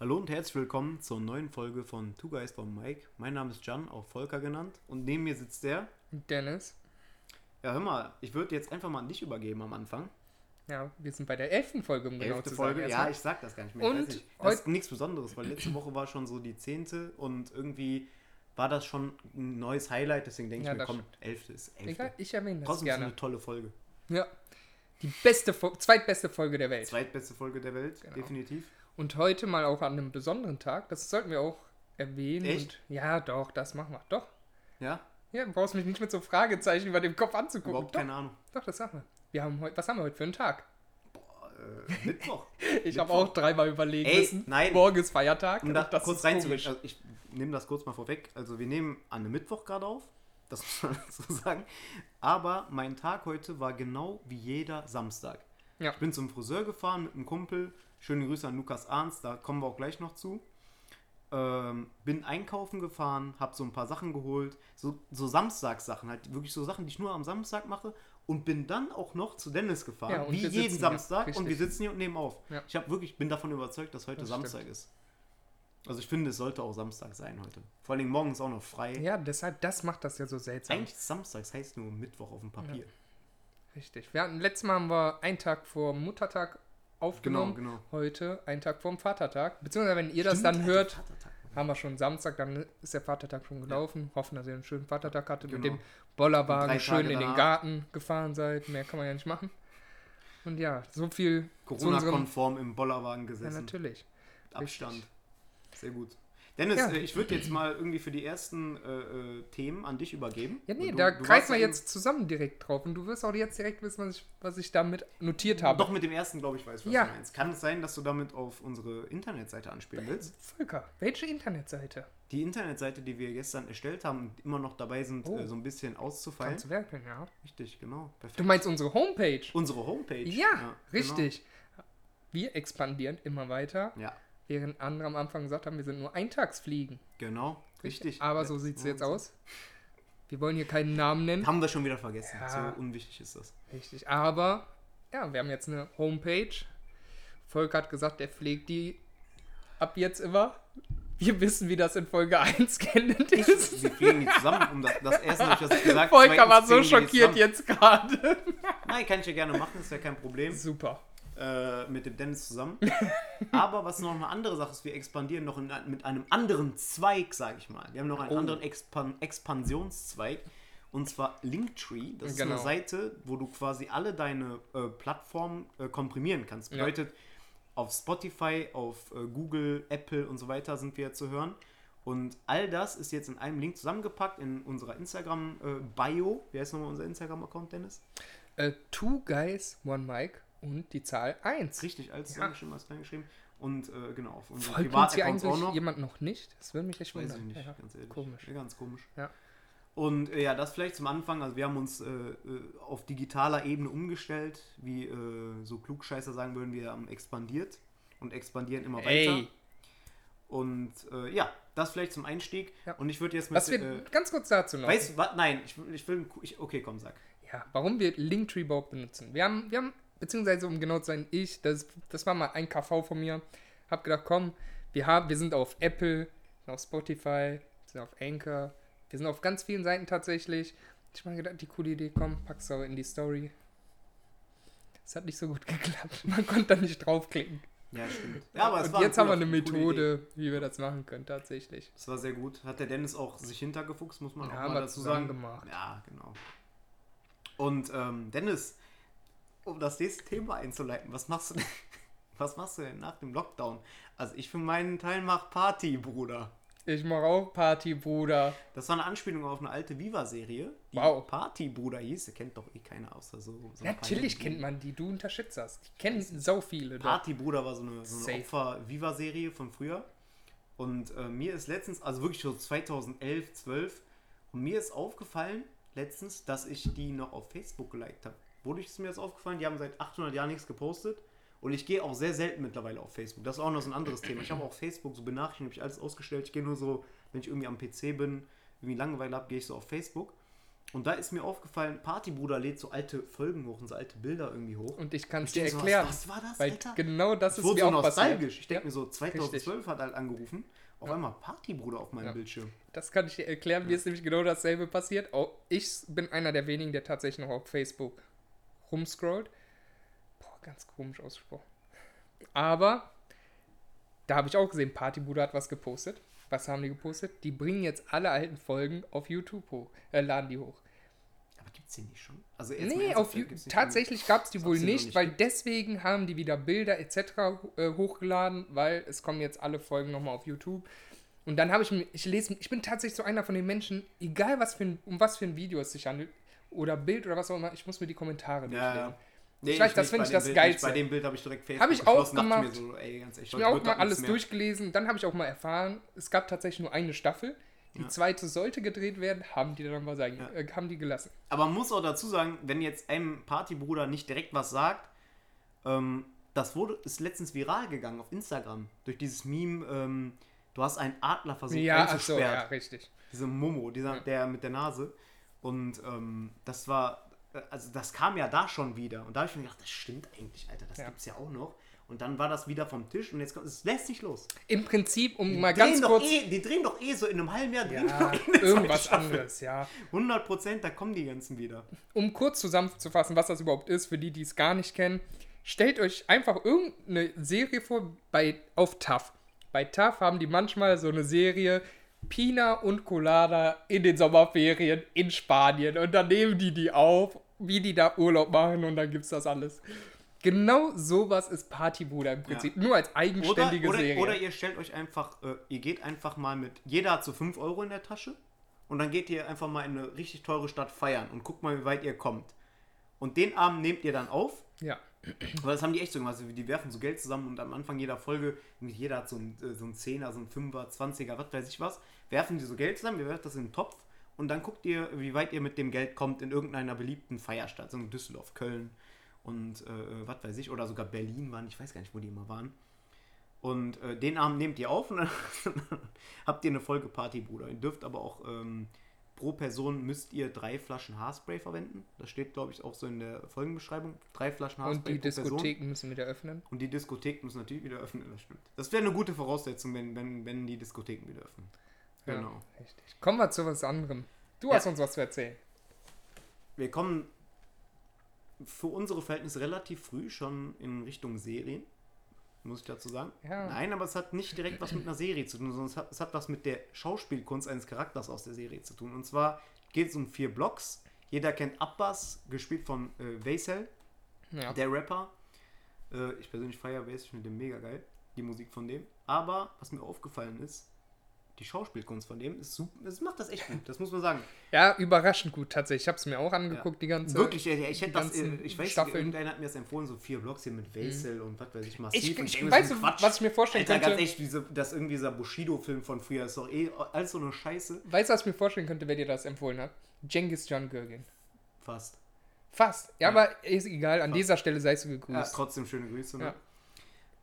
Hallo und herzlich willkommen zur neuen Folge von Two Guys from Mike. Mein Name ist Jan, auch Volker genannt. Und neben mir sitzt der. Dennis. Ja, hör mal, ich würde jetzt einfach mal an dich übergeben am Anfang. Ja, wir sind bei der elften Folge, um genau Elfte zu Folge. sagen. Ja, ich sag das gar nicht mehr. Und nicht. Das ist nichts Besonderes, weil letzte Woche war schon so die zehnte und irgendwie war das schon ein neues Highlight. Deswegen denke Ja, ich mir, komm, elfte ist elfte. Egal, ich erwähne das Trotzdem ist gerne. eine tolle Folge. Ja. Die beste, zweitbeste Folge der Welt. Zweitbeste Folge der Welt, Genau. definitiv. Und heute mal auch an einem besonderen Tag. Das sollten wir auch erwähnen. Echt? Und, ja, doch, das machen wir. Doch. Ja, Ja, du brauchst mich nicht mit so Fragezeichen über dem Kopf anzugucken. überhaupt Doch, keine Ahnung. doch, das sagen wir. Wir haben heute, was haben wir heute für einen Tag? Äh, Mittwoch. Ich habe auch dreimal überlegen Ey, müssen. nein. Morgen ist Feiertag. Um da das kurz reinzugehen, also ich nehme das kurz mal vorweg. Also wir nehmen an einem Mittwoch gerade auf, das muss man so sagen. Aber mein Tag heute war genau wie jeder Samstag. Ja. Ich bin zum Friseur gefahren mit einem Kumpel. Schöne Grüße an Lukas Arns, da kommen wir auch gleich noch zu. Ähm, bin einkaufen gefahren, habe so ein paar Sachen geholt, so, so Samstagssachen, halt wirklich so Sachen, die ich nur am Samstag mache und bin dann auch noch zu Dennis gefahren, Ja, wie jeden sitzen Samstag und wir sitzen hier und nehmen auf. Ja. Ich habe wirklich bin davon überzeugt, dass heute Das Samstag ist. Also ich finde, es sollte auch Samstag sein heute. Vor allem morgens auch noch frei. Ja, deshalb, das macht das ja so seltsam. Eigentlich Samstags heißt nur Mittwoch auf dem Papier. Richtig. Wir hatten, letztes Mal haben wir einen Tag vor Muttertag aufgenommen. genau. Heute einen Tag vor dem Vatertag. Beziehungsweise, wenn ihr das Stimmt, dann hört, haben wir schon Samstag, dann ist der Vatertag schon gelaufen. Hoffen, dass ihr einen schönen Vatertag hattet, mit Genau. dem Bollerwagen schön Tage in den. Garten gefahren seid. Mehr kann man ja nicht machen. Und ja, so viel. Corona-konform im Bollerwagen Ja, gesessen. natürlich. Mit Abstand. Sehr gut. Dennis, Ja. äh, ich würde jetzt mal irgendwie für die ersten äh, äh, Themen an dich übergeben. Ja, nee, da du warst greifen wir ja jetzt zusammen direkt drauf. Und du wirst auch jetzt direkt wissen, was ich, was ich damit notiert habe. Doch mit dem ersten, glaube ich, weiß ich, was Ja. du meinst. Kann es sein, dass du damit auf unsere Internetseite anspielen willst? Volker, welche Internetseite? Die Internetseite, die wir gestern erstellt haben und immer noch dabei sind, Oh. äh, so ein bisschen auszufallen. Du werkeln, ja. Richtig, genau. Perfekt. Du meinst unsere Homepage? Unsere Homepage. Ja, genau. richtig. Wir expandieren immer weiter, Ja, während andere am Anfang gesagt haben, wir sind nur Eintagsfliegen. genau. Richtig. Aber so sieht es jetzt aus. Wir wollen hier keinen Namen nennen. Haben wir schon wieder vergessen. Ja. So unwichtig ist das. Richtig. Aber, ja, wir haben jetzt eine Homepage. Volker hat gesagt, er pflegt die ab jetzt immer. Wir wissen, wie das in Folge 1 geendet ist. Wir fliegen die zusammen. Um das, das erste habe ich das gesagt. Volker war so schockiert jetzt gerade. Nein, kann ich ja gerne machen, ist ja kein Problem. Super. Äh, mit dem Dennis zusammen. Aber was noch eine andere Sache ist, wir expandieren noch in, mit einem anderen Zweig, sage ich mal. Wir haben noch einen Oh. anderen Expan Expansionszweig. Und zwar Linktree. Das ist Genau. eine Seite, wo du quasi alle deine äh, Plattformen äh, komprimieren kannst. Ja. Bedeutet, auf Spotify, auf äh, Google, Apple und so weiter sind wir zu hören. Und all das ist jetzt in einem Link zusammengepackt in unserer Instagram-Bio. Wie heißt nochmal unser Instagram-Account, Dennis? Äh, two Guys, One Mic und die Zahl 1. Richtig, als Ja. zusammengeschrieben, als reingeschrieben. Und äh, genau, auf unseren Folgt uns hier Privataccounts eigentlich auch noch. jemand noch nicht? Das würde mich echt Weiß ich nicht, Ja. ganz ehrlich. komisch. Ja, ganz komisch. Ja. Und äh, ja, das vielleicht zum Anfang. Also wir haben uns äh, äh, auf digitaler Ebene umgestellt. Wie äh, so Klugscheißer sagen würden, wir haben expandiert und expandieren immer weiter. Ey, Und äh, ja, das vielleicht zum Einstieg. Ja. Und ich würde jetzt mit... was wir, ganz kurz dazu noch. weißt du, nein, ich, will- ich will... Ich, okay, komm, sag. Ja, warum wir Linktree überhaupt benutzen. Wir haben, wir haben, beziehungsweise um genau zu sein, ich, das, das war mal ein KV von mir, hab gedacht, komm, wir, haben, wir sind auf Apple, sind auf Spotify, sind auf Anchor, wir sind auf ganz vielen Seiten tatsächlich. Ich habe mir gedacht, die coole Idee, komm, pack's auch in die Story. Es hat nicht so gut geklappt. Man konnte da nicht draufklicken. Ja, stimmt. Ja, aber es Und war jetzt haben wir eine Idee. Methode, wie wir das machen können, tatsächlich. Das war sehr gut. Hat der Dennis auch sich hintergefuchst, muss man Ja, auch mal dazu zusammen sagen. gemacht. Ja, genau. Und ähm, Dennis, um das nächste Thema einzuleiten, was machst du denn, was machst du denn nach dem Lockdown? Also ich für meinen Teil mach Party, Bruder. Ich mache auch Party, Bruder. Das war eine Anspielung auf eine alte Viva-Serie, die Wow. Party, Bruder hieß. Der kennt doch eh keiner außer so. so Natürlich kennt man die, du unterschätzt das. Die kennen so viele. doch. Party Bruder war so eine, so eine. Opfer-Viva-Serie von früher. Und äh, mir ist letztens, also wirklich so 2011, 12, und mir ist aufgefallen letztens, dass ich die noch auf Facebook geliked habe. Wodurch ist mir das aufgefallen? Die haben seit 800 Jahren nichts gepostet. Und ich gehe auch sehr selten mittlerweile auf Facebook. Das ist auch noch so ein anderes Thema. Ich habe auf Facebook so Benachrichtigungen, habe ich alles ausgestellt. Ich gehe nur so, wenn ich irgendwie am PC bin, irgendwie Langeweile habe, gehe ich so auf Facebook. Und da ist mir aufgefallen, Partybruder lädt so alte Folgen hoch und so alte Bilder irgendwie hoch. Und ich kann es dir denk so, erklären. Was, was war das, Alter? genau das ist mir so auch passiert. nostalgisch. Ich denke Ja, mir so, 2012 hat halt angerufen. Auf Ja. einmal Partybruder auf meinem Ja. Bildschirm. Das kann ich dir erklären. Mir ist nämlich genau dasselbe passiert. Auch ich bin einer der wenigen, der tatsächlich noch auf Facebook rumscrollt. Boah, ganz komisch ausgesprochen. Aber da habe ich auch gesehen, Partybruder hat was gepostet. Was haben die gepostet? Die bringen jetzt alle alten Folgen auf YouTube hoch. Äh, laden die hoch. Aber gibt's die nicht schon? Also Nee, auf YouTube. Tatsächlich gab es die wohl nicht, nicht weil gibt? deswegen haben die wieder Bilder etc. äh, hochgeladen, weil es kommen jetzt alle Folgen nochmal auf YouTube. Und dann habe ich mir, ich lese, ich bin tatsächlich so einer von den Menschen, egal was für ein, um was für ein Video es sich handelt, oder Bild oder was auch immer, ich muss mir die Kommentare durchlesen. ja. Nee, Ich weiß, das nicht finde bei ich dem das Bild, Geilste. Bei dem Bild habe ich direkt Facebook Hab ich auch gemacht. Mir so, ey, ganz ehrlich, Ich habe mir auch mal alles mehr. durchgelesen, dann habe ich auch mal erfahren, es gab tatsächlich nur eine Staffel. Die Ja. zweite sollte gedreht werden, haben die dann mal sagen, Ja. äh, haben die gelassen. Aber man muss auch dazu sagen, wenn jetzt einem Partybruder nicht direkt was sagt, ähm, das wurde, ist letztens viral gegangen auf Instagram. Durch dieses Meme, ähm, du hast einen Adler versucht ja, ach so, einzusperren. ja, richtig. Diese Momo, dieser, der mit der Nase. Und ähm, das war, äh, also das kam ja da schon wieder. Und da habe ich mir gedacht, das stimmt eigentlich, Alter, das Ja. gibt's ja auch noch. Und dann war das wieder vom Tisch und jetzt kommt, es lässt sich los. Im Prinzip, um mal Die ganz drehen doch kurz. Eh, die drehen doch eh so in einem halben Jahr, Ja, eh irgendwas anderes, ja. 100 Prozent, da kommen die ganzen wieder. um kurz zusammenzufassen, was das überhaupt ist, für die, die es gar nicht kennen, stellt euch einfach irgendeine Serie vor bei, auf TAF. Bei TAF haben die manchmal so eine Serie Pina und Colada in den Sommerferien in Spanien und dann nehmen die die auf, wie die da Urlaub machen und dann gibt's das alles. Genau sowas ist Partybruder im Prinzip, nur als Oder, eigenständige oder, Serie. oder ihr stellt euch einfach, äh, ihr geht einfach mal mit, jeder hat so 5 Euro in der Tasche und dann geht ihr einfach mal in eine richtig teure Stadt feiern und guckt mal, wie weit ihr kommt. Und den Abend nehmt ihr dann auf, ja. Weil das haben die echt so gemacht, also die werfen so Geld zusammen und am Anfang jeder Folge, jeder hat so ein, äh, so ein 10er, so ein 5er, 20er, was weiß ich was, werfen die so Geld zusammen, ihr werft das in den Topf und dann guckt ihr, wie weit ihr mit dem Geld kommt in irgendeiner beliebten Feierstadt, so in Düsseldorf, Köln und äh, was weiß ich, oder sogar Berlin waren, ich weiß gar nicht, wo die immer waren. Und äh, den Abend nehmt ihr auf und dann habt ihr eine Folge Party, Bruder. Ihr dürft aber auch ähm, pro Person müsst ihr drei Flaschen Haarspray verwenden. Das steht, glaube ich, auch so in der Folgenbeschreibung. Drei Flaschen Haarspray Und die pro Person. Diskotheken müssen wieder öffnen. Und die Diskotheken müssen natürlich wieder öffnen, das stimmt. Das wäre eine gute Voraussetzung, wenn, wenn, wenn die Diskotheken wieder öffnen. Ja. Genau. Richtig. Kommen wir zu was anderem. Du Ja. hast uns was zu erzählen. Wir kommen für unsere Verhältnisse relativ früh schon in Richtung Serien, muss ich dazu sagen. Ja. Nein, aber es hat nicht direkt was mit einer Serie zu tun, sondern es hat, es hat was mit der Schauspielkunst eines Charakters aus der Serie zu tun. Und zwar geht es um vier Blocks. Jeder kennt Abbas, gespielt von äh, Vaisel, Ja. der Rapper. Äh, ich persönlich feiere ich finde den mega geil, die Musik von dem. Aber was mir aufgefallen ist, die Schauspielkunst von dem ist super, es macht das echt gut, das muss man sagen. Ja, überraschend gut tatsächlich. Ich habe es mir auch angeguckt, die ganze Wirklich, ich, ich hätte das, äh, ich weiß, Staffeln. irgendeiner hat mir das empfohlen, so vier Blocks hier mit Vaisel und was weiß ich, massiv. Ich, ich, irgendwie weißt so was ich mir vorstellen Alter, ganz könnte? echt, diese, das irgendwie dieser Bushido-Film von früher ist doch eh alles so eine Scheiße. Weißt du, was ich mir vorstellen könnte, wer dir das empfohlen hat? Genghis John Gürgen. Fast. Fast. Ja, Ja. aber ist egal. An Fast. dieser Stelle seist du Ja, gegrüßt. trotzdem schöne Grüße. Ne?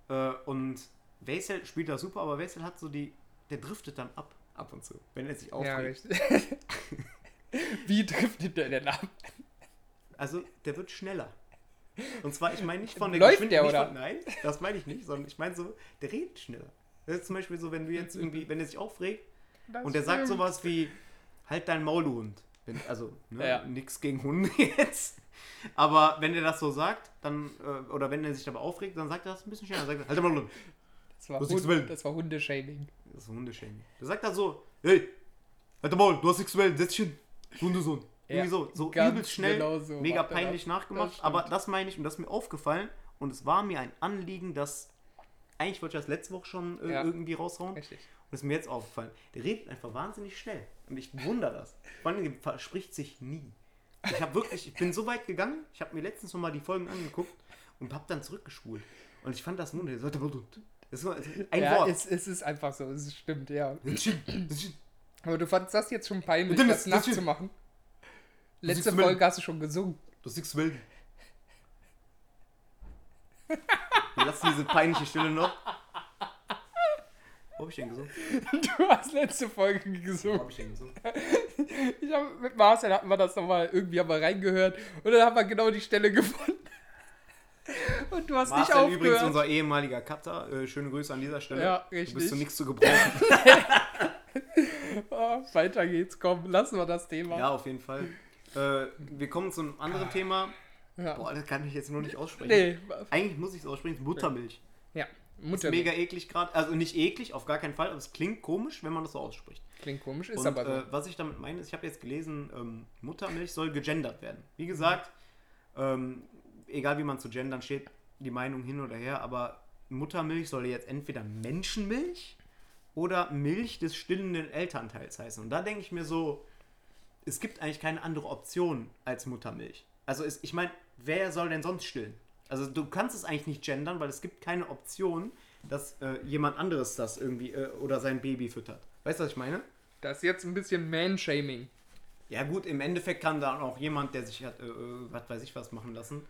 Äh, und Vaisel spielt da super, aber Vaisel hat so die, der driftet dann ab, ab und zu, wenn er sich Ja, aufregt. richtig. Wie driftet der denn ab? also, der wird schneller. Und zwar, ich meine nicht von der Läuft Geschwind- der, oder? Von, nein, das meine ich nicht, sondern ich meine so, der redet schneller. Das ist zum Beispiel so, wenn du jetzt irgendwie, wenn er sich aufregt, Das Und der sagt stimmt. sowas wie, halt dein Maul, du Hund. Wenn, also, ne, Ja. nix gegen Hunde jetzt. Aber wenn er das so sagt, dann, äh, oder wenn er sich dabei aufregt, dann sagt er das ein bisschen schneller. Dann sagt er, halt dein Maul, du Hund. Das war, Hund, das war Hundeshaming. Das ist Hundeshaming. Der sagt dann so, hey, halt Maul, du hast melden, setz dich hin. Hundesohn. Irgendwie so, so übelst schnell, genau so mega peinlich nachgemacht. Das aber das meine ich und das ist mir aufgefallen. Und es war mir ein Anliegen, dass, eigentlich wollte ich das letzte Woche schon äh, Ja. irgendwie raushauen. Richtig. Und das ist mir jetzt aufgefallen. Der redet einfach wahnsinnig schnell. Und ich wundere das. Vor allem, der verspricht sich nie. Ich habe wirklich, ich bin so weit gegangen, ich habe mir letztens noch mal die Folgen angeguckt und habe dann zurückgespult. Und ich fand das wunderbar. Das ist ein ja, Wort. Es, es ist einfach so. Es stimmt, ja. Das Aber du fandest das jetzt schon peinlich, das das nachzumachen. Letzte Folge hast du schon gesungen. ist nichts wilden. Wir lassen diese peinliche Stille noch. Wo hab ich denn gesungen? Du hast letzte Folge Wo gesungen. hab ich denn gesungen? Ich hab, mit Marcel hatten wir das nochmal irgendwie haben wir reingehört und dann haben wir genau die Stelle gefunden. Und du hast nicht Marcel aufgehört. übrigens unser ehemaliger Cutter. Äh, schöne Grüße an dieser Stelle. Ja, Du bist zu richtig. nichts zu gebrauchen. Ah, weiter geht's, komm, lassen wir das Thema. ja, auf jeden Fall. Äh, wir kommen zu einem anderen Thema. Ja. Boah, das kann ich jetzt nur nicht aussprechen. Nee, Eigentlich muss ich es aussprechen. Muttermilch. ja, Ist Mutter mega eklig gerade. Also nicht eklig, auf gar keinen Fall, aber es klingt komisch, wenn man das so ausspricht. klingt komisch, ist Und aber so. äh, was ich damit meine, ist, ich habe jetzt gelesen, ähm, Muttermilch soll gegendert werden. Wie gesagt, ähm, egal wie man zu gendern steht, die Meinung hin oder her, aber Muttermilch soll jetzt entweder Menschenmilch oder Milch des stillenden Elternteils heißen. Und da denke ich mir so, es gibt eigentlich keine andere Option als Muttermilch. Also es, ich meine, wer soll denn sonst stillen? Also du kannst es eigentlich nicht gendern, weil es gibt keine Option, dass äh, jemand anderes das irgendwie äh, oder sein Baby füttert. Weißt du, was ich meine? Das ist jetzt ein bisschen Man-Shaming. Ja gut, im Endeffekt kann da auch jemand, der sich hat, äh, äh, was weiß ich was machen lassen.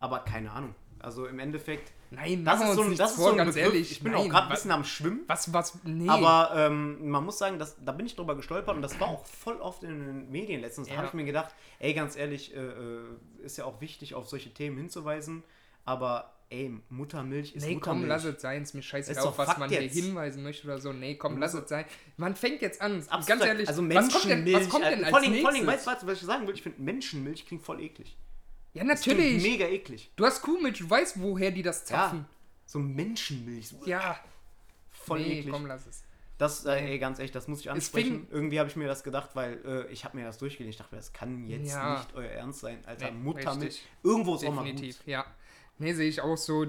Aber keine Ahnung. Also im Endeffekt, Nein, das ist so ein, das ist vor, so ein ganz Begriff. ehrlich. Ich bin Nein, auch gerade ein bisschen am Schwimmen. Was, was, nee. Aber ähm, man muss sagen, dass, da bin ich drüber gestolpert und das war auch voll oft in den Medien letztens. Da Ja. habe ich mir gedacht, ey, ganz ehrlich, äh, äh, ist ja auch wichtig, auf solche Themen hinzuweisen. Aber ey, Muttermilch ist Nee, Muttermilch. komm, lass es sein. Ist mir scheißegal, auf was Fakt man jetzt. hier hinweisen möchte oder so. Nee, komm, lass es sein. Man fängt jetzt an. Ganz Abstrakt. ehrlich, also was kommt denn, Menschenmilch. was kommt denn äh, als vor allem, vor allem, weißt du, was, was ich sagen will? Ich finde, Menschenmilch klingt voll eklig. Ja, Das natürlich. mega eklig. Du hast Kuhmilch, du weißt, woher die das zapfen. So Menschenmilch. So Ja, voll nee, eklig. komm, lass es. Das, äh, ey, ganz echt, das muss ich ansprechen. fing- Irgendwie habe ich mir das gedacht, weil äh, ich habe mir das durchgelesen. Ich dachte, mir, das kann jetzt Ja. nicht euer Ernst sein, Alter. Nee, Muttermilch. Irgendwo ist auch mal. Definitiv, ja. Nee, sehe ich auch so.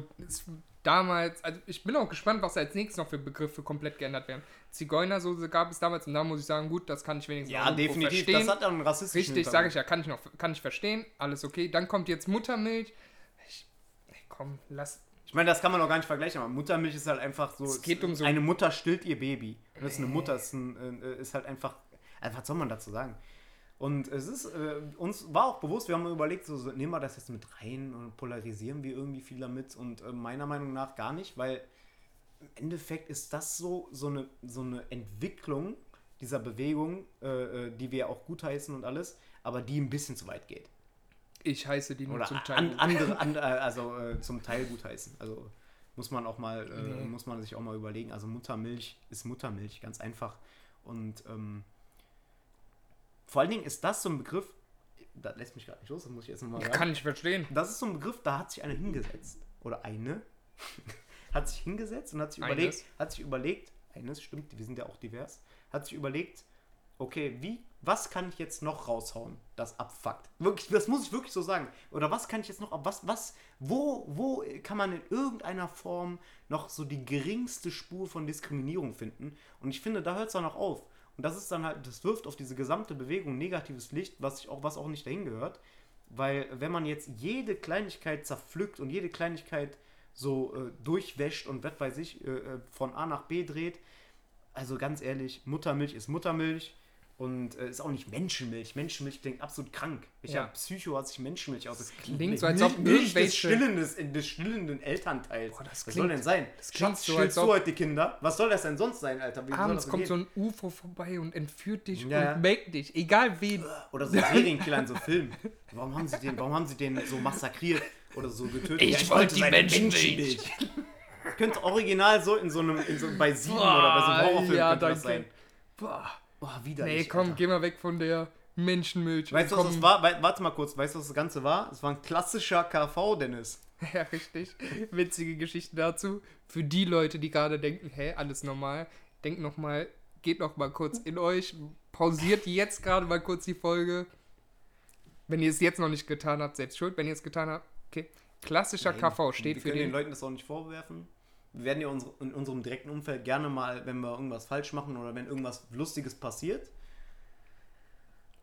Damals, also ich bin auch gespannt, was als nächstes noch für Begriffe komplett geändert werden. Zigeunersoße gab es damals und da muss ich sagen, gut, das kann ich wenigstens Ja, definitiv. verstehen. Das hat auch einen rassistischen Richtig, sage ich ja, kann ich noch, kann ich verstehen, alles okay. Dann kommt jetzt Muttermilch. Ich, nee, komm, lass. Ich meine, das kann man auch gar nicht vergleichen, aber Muttermilch ist halt einfach so. Es geht um so- Eine Mutter stillt ihr Baby. Und das ist eine Mutter, ist, ein, äh, ist halt einfach. Also, was soll man dazu sagen? Und es ist, äh, uns war auch bewusst, wir haben überlegt, so, so, nehmen wir das jetzt mit rein und polarisieren wir irgendwie viel damit und äh, meiner Meinung nach gar nicht, weil im Endeffekt ist das so, so, eine, so eine Entwicklung dieser Bewegung, äh, äh, die wir auch gutheißen und alles, aber die ein bisschen zu weit geht. Ich heiße die nur Oder zum Teil. an, andere, an, äh, also äh, zum Teil gutheißen. Also muss man auch mal, äh, Nee. muss man sich auch mal überlegen. Also Muttermilch ist Muttermilch, ganz einfach. Und ähm, vor allen Dingen ist das so ein Begriff, das lässt mich gerade nicht los, das muss ich jetzt nochmal sagen. kann ich verstehen. Das ist so ein Begriff, da hat sich einer hingesetzt. Oder eine. Hat sich hingesetzt und hat sich Eines. überlegt, hat sich überlegt, eines stimmt, wir sind ja auch divers, hat sich überlegt, okay, wie, was kann ich jetzt noch raushauen, das abfuckt? Wirklich, das muss ich wirklich so sagen. Oder was kann ich jetzt noch, was, was, wo, wo kann man in irgendeiner Form noch so die geringste Spur von Diskriminierung finden? Und ich finde, da hört es dann auch auf. Und das ist dann halt, das wirft auf diese gesamte Bewegung negatives Licht, was, ich auch, was auch nicht dahin gehört. Weil wenn man jetzt jede Kleinigkeit zerpflückt und jede Kleinigkeit so äh, durchwäscht und was weiß ich, äh, äh, von A nach B dreht, also ganz ehrlich, Muttermilch ist Muttermilch und äh, ist auch nicht Menschenmilch. Menschenmilch klingt absolut krank. Welcher Ja. Psycho hat sich Menschenmilch aus? Das klingt so, als ob Milch des, stillenden, des stillenden Elternteils. Boah, das Was klingt- soll denn sein? das klingt Schatz, so, als du ob- heute die Kinder? Was soll das denn sonst sein, Alter? Wie Abends kommt so gehen? ein UFO vorbei und entführt dich Ja, und melkt dich. Egal wen. Oder so Serienkiller in so Filmen. Warum haben sie den, warum haben sie den so massakriert oder so getötet? Ich wollte die seine Menschenmilch. Könnte original so in so einem, in so, bei Sieben oder bei so einem Horrorfilm ja, könnte das danke. sein. Boah. Boah, wieder. Nee, komm, geh mal weg von der Menschenmilch. Weißt du, was das war? Warte mal kurz, weißt du, was das Ganze war? Es war ein klassischer KV, Dennis. Ja, richtig. Witzige Geschichte dazu. Für die Leute, die gerade denken, hä, alles normal, denkt noch mal, geht noch mal kurz in euch, pausiert jetzt gerade mal kurz die Folge. Wenn ihr es jetzt noch nicht getan habt, selbst schuld. Wenn ihr es getan habt, okay. Klassischer Nein, KV steht wir für können den den. Leuten das auch nicht vorwerfen. Wir werden ja unsere, in unserem direkten Umfeld gerne mal, wenn wir irgendwas falsch machen oder wenn irgendwas Lustiges passiert,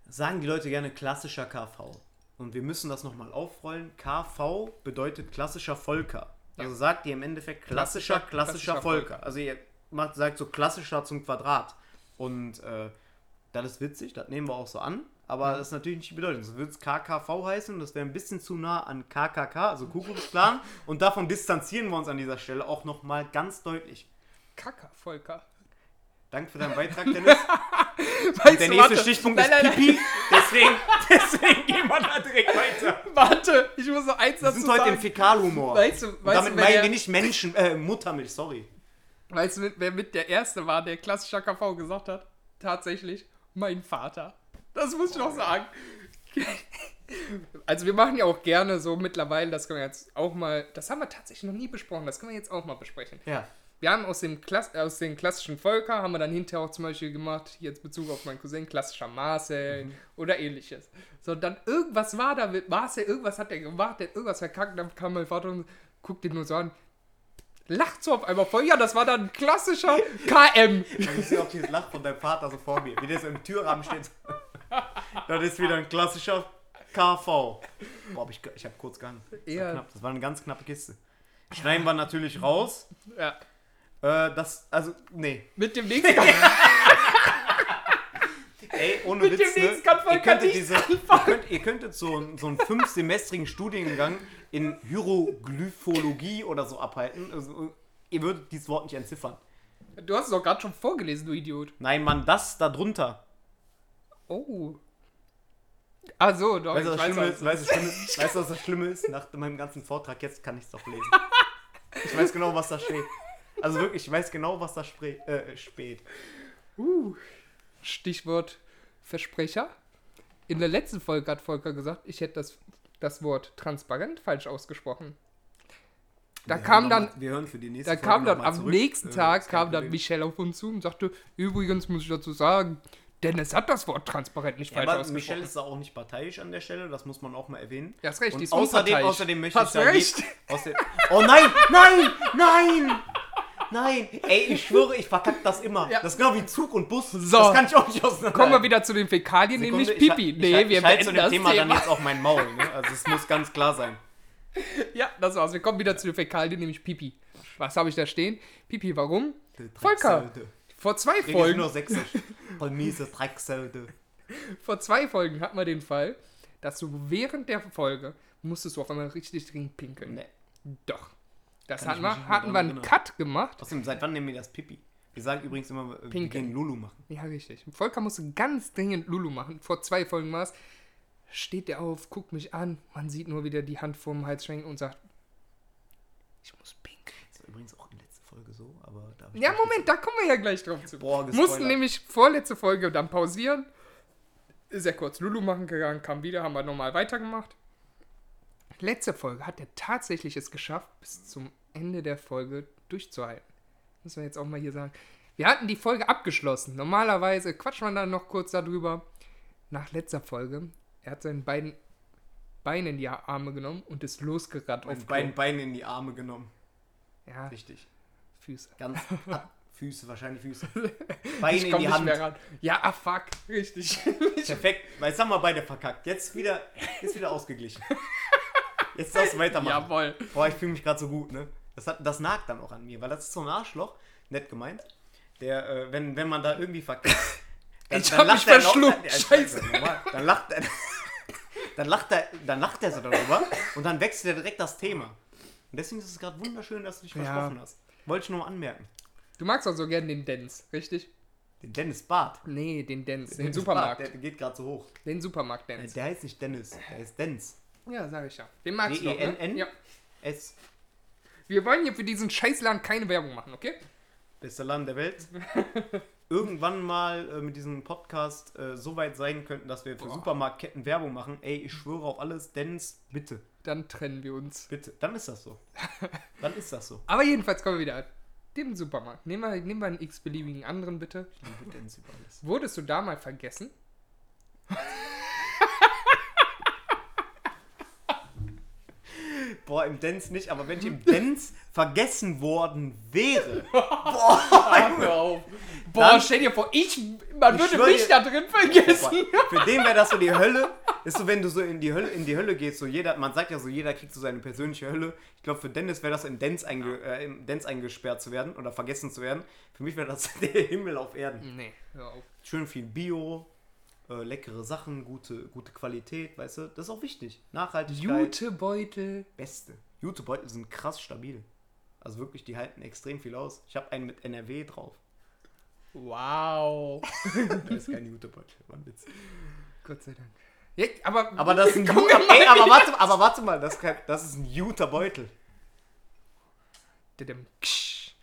sagen die Leute gerne klassischer KV. Und wir müssen das nochmal aufrollen. KV bedeutet klassischer Volker. Also sagt ihr im Endeffekt klassischer, Klassischer- klassischer, klassischer Volker. Also ihr macht, sagt so klassischer zum Quadrat. Und äh, das ist witzig, das nehmen wir auch so an. Aber das ist natürlich nicht die Bedeutung. Das würde es KKV heißen. Das wäre ein bisschen zu nah an KKK, also Kuckucksplan. und davon distanzieren wir uns an dieser Stelle auch nochmal ganz deutlich. Kacker, Volker. Danke für deinen Beitrag, Dennis. Weißt Der nächste. Stichpunkt nein, ist nein. Pipi. Deswegen, deswegen gehen wir da direkt weiter. Warte, ich muss noch eins Wir dazu sind heute im sagen. Fäkalhumor. Weißt du, Und weißt damit du, wer meinen der- wir nicht Menschen, äh, Muttermilch, sorry. Weißt du, mit- wer mit der Erste war, der klassischer KV gesagt hat? Tatsächlich mein Vater. Das muss ich noch sagen. Also wir machen ja auch gerne so mittlerweile, das können wir jetzt auch mal, das haben wir tatsächlich noch nie besprochen, das können wir jetzt auch mal besprechen. Ja. Wir haben aus dem, Klass aus den klassischen Volker, haben wir dann hinterher auch zum Beispiel gemacht, jetzt Bezug auf meinen Cousin, klassischer Marcel oder ähnliches. So, dann irgendwas war da mit Marcel, irgendwas hat er gemacht, der hat irgendwas verkackt, dann kam mein Vater und guckt ihn nur so an, lacht so auf einmal voll, ja, das war dann ein klassischer KM. Ich sehe auch dieses Lach von deinem Vater so vor mir, wie der so im Türrahmen steht. Das ist wieder ein klassischer KV. Boah, hab ich, ich habe kurz gehangen. Das war, Ja. knapp. das war eine ganz knappe Kiste. Schneiden wir natürlich raus. Ja. Äh, das, also, nee. Mit dem nächsten Ey, ohne Mit dem Witz, ne? nächsten kann ihr, Volker könntet diese, ihr, könnt, ihr könntet so, einen- so einen fünfsemestrigen Studiengang in Hieroglyphologie oder so abhalten. Also, ihr würdet dieses Wort nicht entziffern. Du hast es doch gerade schon vorgelesen, du Idiot. Nein, Mann, das da drunter. Oh. Ah so, doch. Weißt du, ich was weiß Schlimme was. Weißt was? Weißt was das Schlimme ist? Nach meinem ganzen Vortrag jetzt kann ich es doch lesen. Ich weiß genau, was da steht. Also wirklich, ich weiß genau, was da äh, steht. Uh, Stichwort Versprecher. In der letzten Folge hat Volker gesagt, ich hätte das, das Wort transparent falsch ausgesprochen. Da Wir kam dann, mal- wir hören für die nächste da Folge kam dann am zurück. nächsten Äh, Tag kam dann. Michelle auf uns zu und sagte, übrigens muss ich dazu sagen, Dennis hat das Wort transparent nicht Ja, falsch ausgesprochen. Michelle ist da auch nicht parteiisch an der Stelle, das muss man auch mal erwähnen. Ja, hast recht, die Und ist außerdem, außerdem möchte Hast ich recht. je- aus dem, Oh nein, nein, nein! Nein, ey, ich schwöre, ich verkack das immer. Ja. Das ist genau wie Zug und Bus. So. Das kann ich auch nicht auseinander. Kommen wir wieder zu den Fäkalien, Sekunde, nämlich ich- Pipi. Ich, nee, ich, wir ich halte zu dem das Thema, Thema. dann jetzt auch mein Maul. Ne? Also es muss ganz klar sein. Ja, das war's. Wir kommen wieder zu den Fäkalien, nämlich Pipi. Was habe ich da stehen? Pipi, warum? Du Volker. Vor zwei Rede ich Folgen, nur sächsisch. Voll miese Drecksaude. vor zwei Folgen hatten wir den Fall, dass du während der Folge musstest du auf einmal richtig dringend pinkeln. Nee. Doch. Das Kann hatten wir, hatten wir einen erinnern. Cut gemacht. Außerdem, seit wann nehmen wir das Pipi? Wir sagen übrigens immer, äh, wir Pinkeln. gehen Lulu machen. Ja, richtig. Volker musste ganz dringend Lulu machen. Vor zwei Folgen war es. Steht er auf, guckt mich an. Man sieht nur wieder die Hand vorm Hals schwenken und sagt, ich muss pinkeln. Das war übrigens auch in der letzten Folge so, aber da hab ich Ja, Moment, da kommen wir ja gleich drauf zu. Boah, gespoilert. Mussten nämlich vorletzte Folge dann pausieren. Ist er kurz Lulu machen gegangen, kam wieder, haben wir nochmal weitergemacht. Letzte Folge hat er tatsächlich es geschafft, bis zum Ende der Folge durchzuhalten. Müssen wir jetzt auch mal hier sagen. Wir hatten die Folge abgeschlossen. Normalerweise quatscht man dann noch kurz darüber. Nach letzter Folge, er hat seinen beiden Beine in die Arme genommen und ist losgerannt auf beiden Beine in die Arme genommen. Ja, Richtig. Füße. Ganz ab. Füße, wahrscheinlich Füße. Beine in die nicht Hand. mehr ran. Ja, ah fuck, richtig. Perfekt. Weil jetzt haben wir beide verkackt. Jetzt wieder, jetzt wieder ausgeglichen. Jetzt darfst du weitermachen. Jawohl. Boah, ich fühle mich gerade so gut, ne? Das, hat, das nagt dann auch an mir, weil das ist so ein Arschloch, nett gemeint, der, äh, wenn, wenn man da irgendwie verkackt. dann- Ich dann hab lacht mich er verschluckt, Ja, scheiße. Dann lacht er. Dann lacht, er, dann lacht er so darüber und dann wechselt er direkt das Thema. Und deswegen ist es gerade wunderschön, dass du dich Ja. versprochen hast. Wollte ich nur mal anmerken. Du magst auch so gern den Dance, richtig? Den Dennis Barth. Nee, den Dance, den Dennis Supermarkt. Barth, der geht gerade so hoch. Den Supermarkt-Dance. Der heißt nicht Dennis, der ist Denz. Ja, sag ich ja. Den magst du doch, ne? D-E-N-N? Ja. S. Wir wollen hier für diesen Scheißladen keine Werbung machen, okay? Beste Land der Welt. Irgendwann mal äh, mit diesem Podcast äh, so weit sein könnten, dass wir für Boah. Supermarktketten Werbung machen. Ey, ich schwöre auf alles, Dennis, bitte, Dann trennen wir uns. bitte. Dann ist das so. Dann ist das so. Aber jedenfalls kommen wir wieder. Dem Supermarkt. Nehmen wir, nehmen wir einen x-beliebigen anderen, bitte. Ich liebe Dennis über alles. Wurdest du da mal vergessen? Boah, im Dance nicht, aber wenn ich im Dance vergessen worden wäre. Hör auf. Boah, Dann- stell dir vor, ich, man Ich würde mich dir- da drin vergessen. Für den wäre das so die Hölle. Ist so, wenn du so in die Hölle, in die Hölle gehst, so jeder, man sagt ja so, jeder kriegt so seine persönliche Hölle. Ich glaube, für Dennis wäre das im Dance, einge, äh, im Dance eingesperrt zu werden oder vergessen zu werden. Für mich wäre das der Himmel auf Erden. Nee, hör auf. Schön viel Bio, äh, leckere Sachen, gute, gute Qualität, weißt du? Das ist auch wichtig. Nachhaltigkeit. Jutebeutel. Beste. Jutebeutel sind krass stabil. Also wirklich, die halten extrem viel aus. Ich habe einen mit NRW drauf. Wow. Das ist kein Jutebeutel, war ein Witz. Gott sei Dank. Ja, aber, Aber das ist ein Guck mal. Ey, aber warte, aber warte mal, das, ist kein, das ist ein. Didim. Ksch.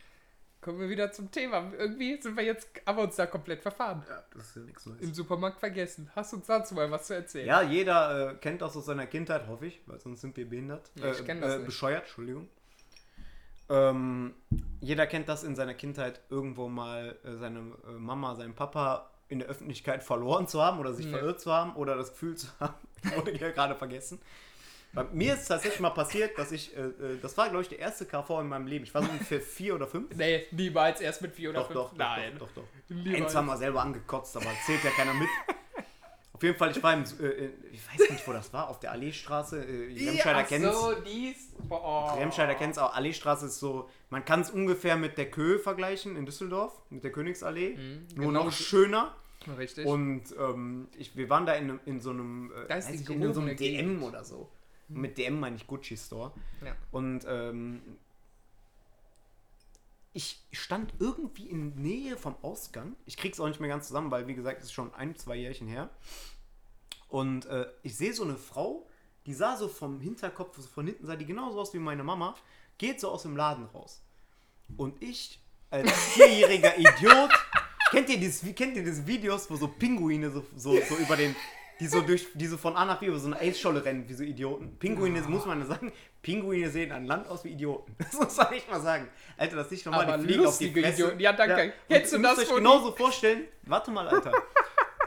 Kommen wir wieder zum Thema. Irgendwie sind wir jetzt, haben wir uns da komplett verfahren. Ja, das ist ja nichts Neues. Im Supermarkt vergessen. Hast du uns dazu mal was zu erzählen? Ja, jeder äh, kennt das aus seiner Kindheit, hoffe ich, weil sonst sind wir behindert. Ja, ich kenn das äh, nicht. Bescheuert, Entschuldigung. Ähm, jeder kennt das in seiner Kindheit, irgendwo mal äh, seine äh, Mama, seinen Papa in der Öffentlichkeit verloren zu haben oder sich Nee. verirrt zu haben oder das Gefühl zu haben, wurde ja gerade vergessen. Bei mir ist tatsächlich mal passiert, dass ich, äh, äh, das war glaube ich der erste KV in meinem Leben. Ich war so ungefähr vier oder fünf. Nee, niemals erst mit vier oder Doch, fünf. doch, doch, Nein. doch, doch, doch. Niemals. Eins haben wir selber angekotzt, aber zählt ja keiner mit. Auf jeden Fall, ich war im, äh, ich weiß nicht, wo das war, auf der Alleestraße. Äh, Remscheider ja, kennt's. so, dies. Boah. Remscheider kennt's auch. Alleestraße ist so, man kann es ungefähr mit der Köhe vergleichen in Düsseldorf, mit der Königsallee. Mhm, Nur genau noch schöner. Richtig. Und ähm, ich, wir waren da in, in so einem, äh, Da ist weiß die ich, in so einem DM Gegend. oder so. Und mit DM meine ich Gucci Store. ja. Und ähm, ich stand irgendwie in Nähe vom Ausgang. Ich krieg's auch nicht mehr ganz zusammen, weil wie gesagt, es ist schon ein, zwei Jährchen her. Und äh, ich sehe so eine Frau, die sah so vom Hinterkopf, so von hinten sah die genauso aus wie meine Mama, geht so aus dem Laden raus. Und ich, als vierjähriger Idiot, kennt ihr dieses, kennt ihr diese Videos, wo so Pinguine so, so, so über den, die so durch, die so von A nach B über so eine Eisscholle rennen, wie so Idioten. Pinguine, das muss man ja sagen, Pinguine sehen an Land aus wie Idioten. Das muss man echt mal sagen. Alter, das ist nicht normal, Aber die fliegen auf die Fresse. Idioten. Ja, danke. Und Kennst du das müsst euch genauso vorstellen, warte mal, Alter.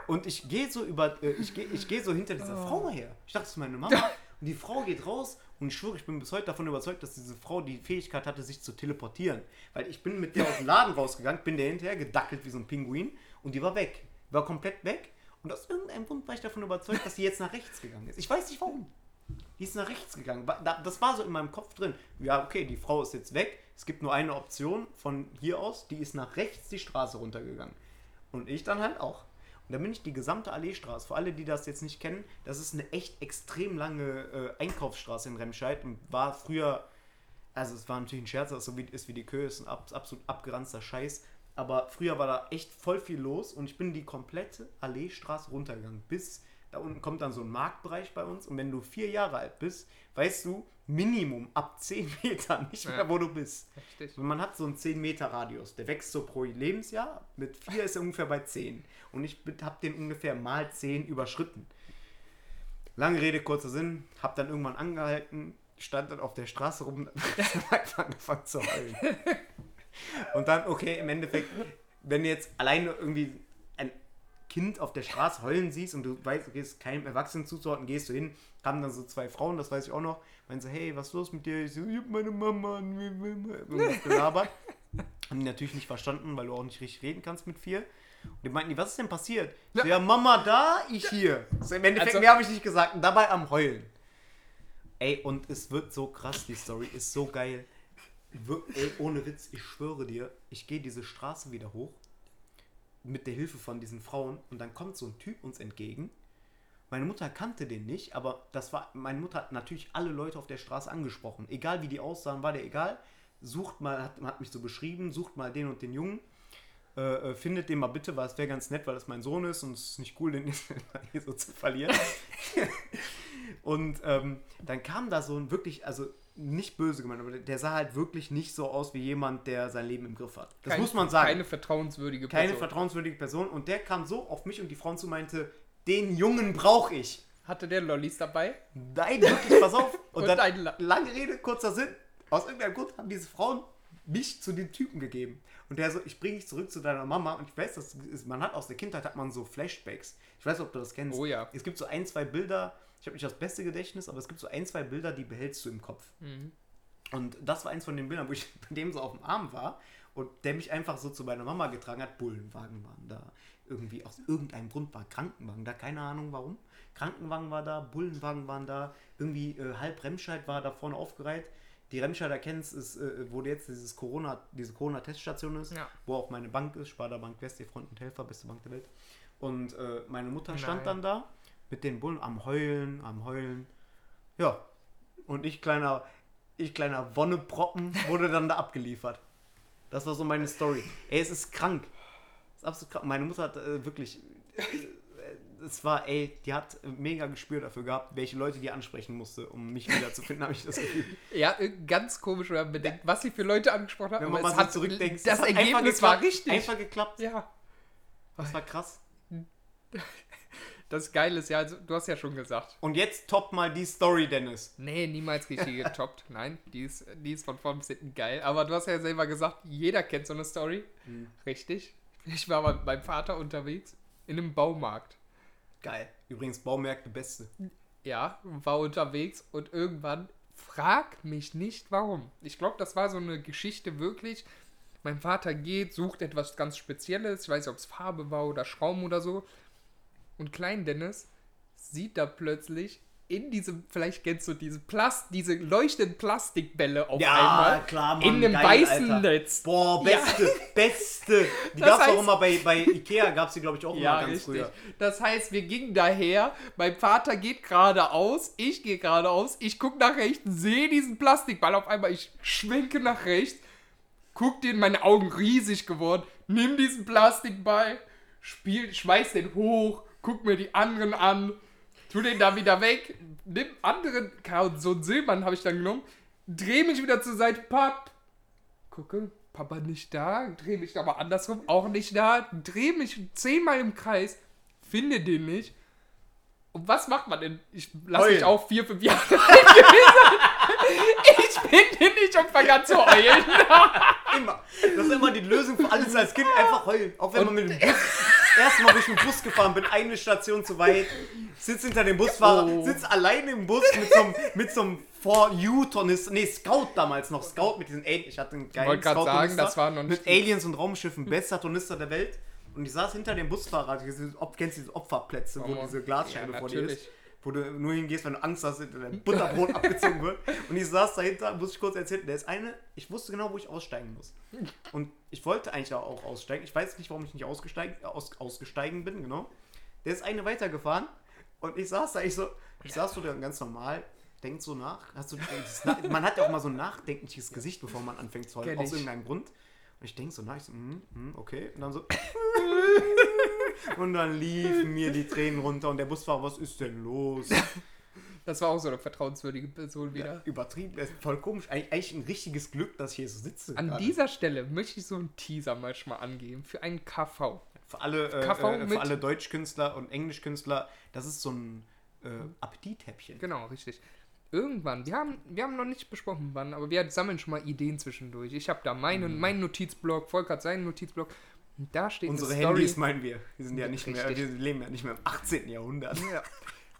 Und ich gehe so über, äh, ich gehe ich geh so hinter dieser Oh. Frau her. Ich dachte, das ist meine Mama. Und die Frau geht raus und ich schwöre, ich bin bis heute davon überzeugt, dass diese Frau die Fähigkeit hatte, sich zu teleportieren. Weil ich bin mit der aus dem Laden rausgegangen, bin der hinterher gedackelt wie so ein Pinguin und die war weg. War komplett weg. Und aus irgendeinem Grund war ich davon überzeugt, dass sie jetzt nach rechts gegangen ist. Ich weiß nicht warum. Die ist nach rechts gegangen. Das war so in meinem Kopf drin. Ja, okay, die Frau ist jetzt weg. Es gibt nur eine Option von hier aus. Die ist nach rechts die Straße runtergegangen. Und ich dann halt auch. Und dann bin ich die gesamte Alleestraße. Für alle, die das jetzt nicht kennen, das ist eine echt extrem lange äh, Einkaufsstraße in Remscheid und war früher, also es war natürlich ein Scherz, dass so wie, ist wie die Köhe, ist ein ab, absolut abgeranzter Scheiß. Aber früher war da echt voll viel los und ich bin die komplette Alleestraße runtergegangen. Bis da unten kommt dann so ein Marktbereich bei uns und wenn du vier Jahre alt bist, weißt du, Minimum ab 10 Metern nicht mehr, Ja. wo du bist. Richtig. Und man hat so einen 10 Meter Radius. Der wächst so pro Lebensjahr. Mit 4 ist er ungefähr bei 10. Und ich habe den ungefähr mal 10 überschritten. Lange Rede, kurzer Sinn. Habe dann irgendwann angehalten, stand dann auf der Straße rum und einfach angefangen zu heulen. Und dann, okay, im Endeffekt, wenn du jetzt alleine irgendwie Kind auf der Straße heulen siehst und du weißt, es ist keinem Erwachsenen zuzuordnen, gehst du hin, kamen dann so zwei Frauen, das weiß ich auch noch, meinen so, hey, was ist los mit dir? Ich so, ich hab meine Mama irgendwas gelabert. Haben die natürlich nicht verstanden, weil du auch nicht richtig reden kannst mit vier. Und die meinten, die, was ist denn passiert? Ich so, ja, Mama da, ich hier. So, Im Endeffekt, Also- mehr habe ich nicht gesagt. Und dabei am Heulen. Ey, und es wird so krass, die Story ist so geil. Wir- Ey, ohne Witz, ich schwöre dir, ich gehe diese Straße wieder hoch mit der Hilfe von diesen Frauen und dann kommt so ein Typ uns entgegen. Meine Mutter kannte den nicht, aber das war, meine Mutter hat natürlich alle Leute auf der Straße angesprochen. Egal wie die aussahen, war der egal. Sucht mal, hat, hat mich so beschrieben, sucht mal den und den Jungen. Äh, äh, findet den mal bitte, weil es wäre ganz nett, weil das mein Sohn ist und es ist nicht cool, den hier so zu verlieren. und ähm, dann kam da so ein wirklich, also nicht böse gemeint, aber der sah halt wirklich nicht so aus wie jemand, der sein Leben im Griff hat. Das Kein- muss man sagen Keine vertrauenswürdige keine Person. vertrauenswürdige Person und der kam so auf mich und die Frauen zu meinte, den Jungen brauche ich. Hatte der Lollis dabei? Nein, wirklich, pass auf. Und, Und dann, lange Rede, kurzer Sinn, aus irgendeinem Grund haben diese Frauen mich zu dem Typen gegeben. Und der so, ich bringe dich zurück zu deiner Mama. Und ich weiß, das ist, man hat aus der Kindheit hat man so Flashbacks. Ich weiß, ob du das kennst. Oh ja. Es gibt so ein, zwei Bilder, ich habe nicht das beste Gedächtnis, aber es gibt so ein, zwei Bilder, die behältst du im Kopf. Mhm. Und das war eins von den Bildern, wo ich bei dem so auf dem Arm war und der mich einfach so zu meiner Mama getragen hat. Bullenwagen waren da. Irgendwie aus irgendeinem Grund war Krankenwagen da, keine Ahnung warum. Krankenwagen war da, Bullenwagen waren da, irgendwie äh, halb Remscheid war da vorne aufgereiht. Die Remscheider kennst, ist, äh, wo jetzt dieses Corona, diese Corona-Teststation ist, Ja. wo auch meine Bank ist, Sparda Bank West, ihr Front und Helfer, beste Bank der Welt. Und äh, meine Mutter stand Nein. dann da mit den Bullen am Heulen, am Heulen. Ja. Und ich kleiner, ich kleiner Wonneproppen wurde dann da abgeliefert. Das war so meine Story. Ey, es ist krank. Es ist absolut krass. Meine Mutter hat äh, wirklich. Äh, es war, ey, die hat mega Gespür dafür gehabt, welche Leute die ansprechen musste, um mich wiederzufinden, habe ich das Gefühl. Ja, äh, ganz komisch, wenn man bedenkt, was sie für Leute angesprochen hat. Wenn aber man es mal so hat, zurückdenkt, das Ergebnis war geklappt, richtig. Einfach geklappt. Ja. Das war krass. Das Geile ist ja, also, du hast ja schon gesagt. Und jetzt top mal die Story, Dennis. Nee, niemals richtig getoppt. Nein, die ist, die ist von vorn bis hinten geil. Aber du hast ja selber gesagt, jeder kennt so eine Story. Mhm. Richtig. Ich war mit meinem Vater unterwegs in einem Baumarkt. Geil. Übrigens, Baumärkte beste. Ja, war unterwegs und irgendwann frag mich nicht warum. Ich glaube, das war so eine Geschichte wirklich. Mein Vater geht, sucht etwas ganz Spezielles. Ich weiß nicht, ob es Farbe war oder Schrauben oder so. Und Klein Dennis sieht da plötzlich in diesem, vielleicht kennst du diese Plast, diese leuchtenden Plastikbälle auf einmal. klar, in einem weißen Netz. Boah, Ja. beste, beste. Die gab es auch immer bei, bei Ikea, gab es die, glaube ich, auch Ja, immer ganz richtig. früher. Das heißt, wir gingen daher, mein Vater geht geradeaus, ich gehe geradeaus, ich gucke nach rechts, sehe diesen Plastikball auf einmal, ich schwenke nach rechts, guck den, meine Augen riesig geworden, nimm diesen Plastikball, spiel, schmeiß den hoch, guck mir die anderen an, tu den da wieder weg, nimm anderen, so einen Silbern habe ich dann genommen, dreh mich wieder zur Seite, papp, gucke, Papa nicht da, dreh mich aber andersrum, auch nicht da, dreh mich zehnmal im Kreis, finde den nicht. Und was macht man denn? Ich lasse mich auch vier, fünf Jahre alt gewesen sein. Ich finde den nicht und fange an zu heulen. Immer. Das ist immer die Lösung für alles als Kind. Einfach heulen. Auch wenn man mit dem Bus. Erstmal, wo ich mit dem Bus gefahren bin, eine Station zu weit, sitz hinter dem Busfahrer, Oh. sitz alleine im Bus mit so einem, mit so einem For You-Tornister, nee, Scout damals noch, Scout mit diesen Aliens, ich hatte einen geilen wollte grad sagen, das war noch nicht- mit Aliens und Raumschiffen, bester Tornister der Welt. Und ich saß hinter dem Busfahrer, kennst du diese Opferplätze, wo Oh, diese Glasscheibe ja, vor dir ist. Wo du nur hingehst, wenn du Angst hast, dass dein Butterbrot abgezogen wird. Und ich saß dahinter, muss ich kurz erzählen, der ist eine, ich wusste genau, wo ich aussteigen muss. Und ich wollte eigentlich auch aussteigen. Ich weiß nicht, warum ich nicht ausgesteigen, aus, ausgestiegen bin, genau. Der ist eine weitergefahren und ich saß da, ich so, ich saß so dann ganz normal, denkt so nach. Hast du, man hat ja auch mal so ein nachdenkliches Gesicht, bevor man anfängt zu heulen, aus irgendeinem Grund. Und ich denke so nach, ich so, hm, hm, okay. Und dann so. und dann liefen mir die Tränen runter und der Busfahrer, was ist denn los? Das war auch so eine vertrauenswürdige Person wieder. Übertrieben, das ist voll komisch. Eig eigentlich ein richtiges Glück, dass ich hier so sitze. An gerade. dieser Stelle möchte ich so einen Teaser manchmal angeben für einen KV. Für alle, äh, KV äh, für alle Deutschkünstler und Englischkünstler, das ist so ein äh, Appetithäppchen. Genau, richtig. Irgendwann, wir haben, wir haben noch nicht besprochen, wann, aber wir sammeln schon mal Ideen zwischendurch. Ich habe da meinen, meinen Notizblock, Volker hat seinen Notizblock. Und da steht Unsere. Handys meinen wir. Wir sind ja nicht mehr, Richtig. wir leben ja nicht mehr im 18. Jahrhundert. Ja.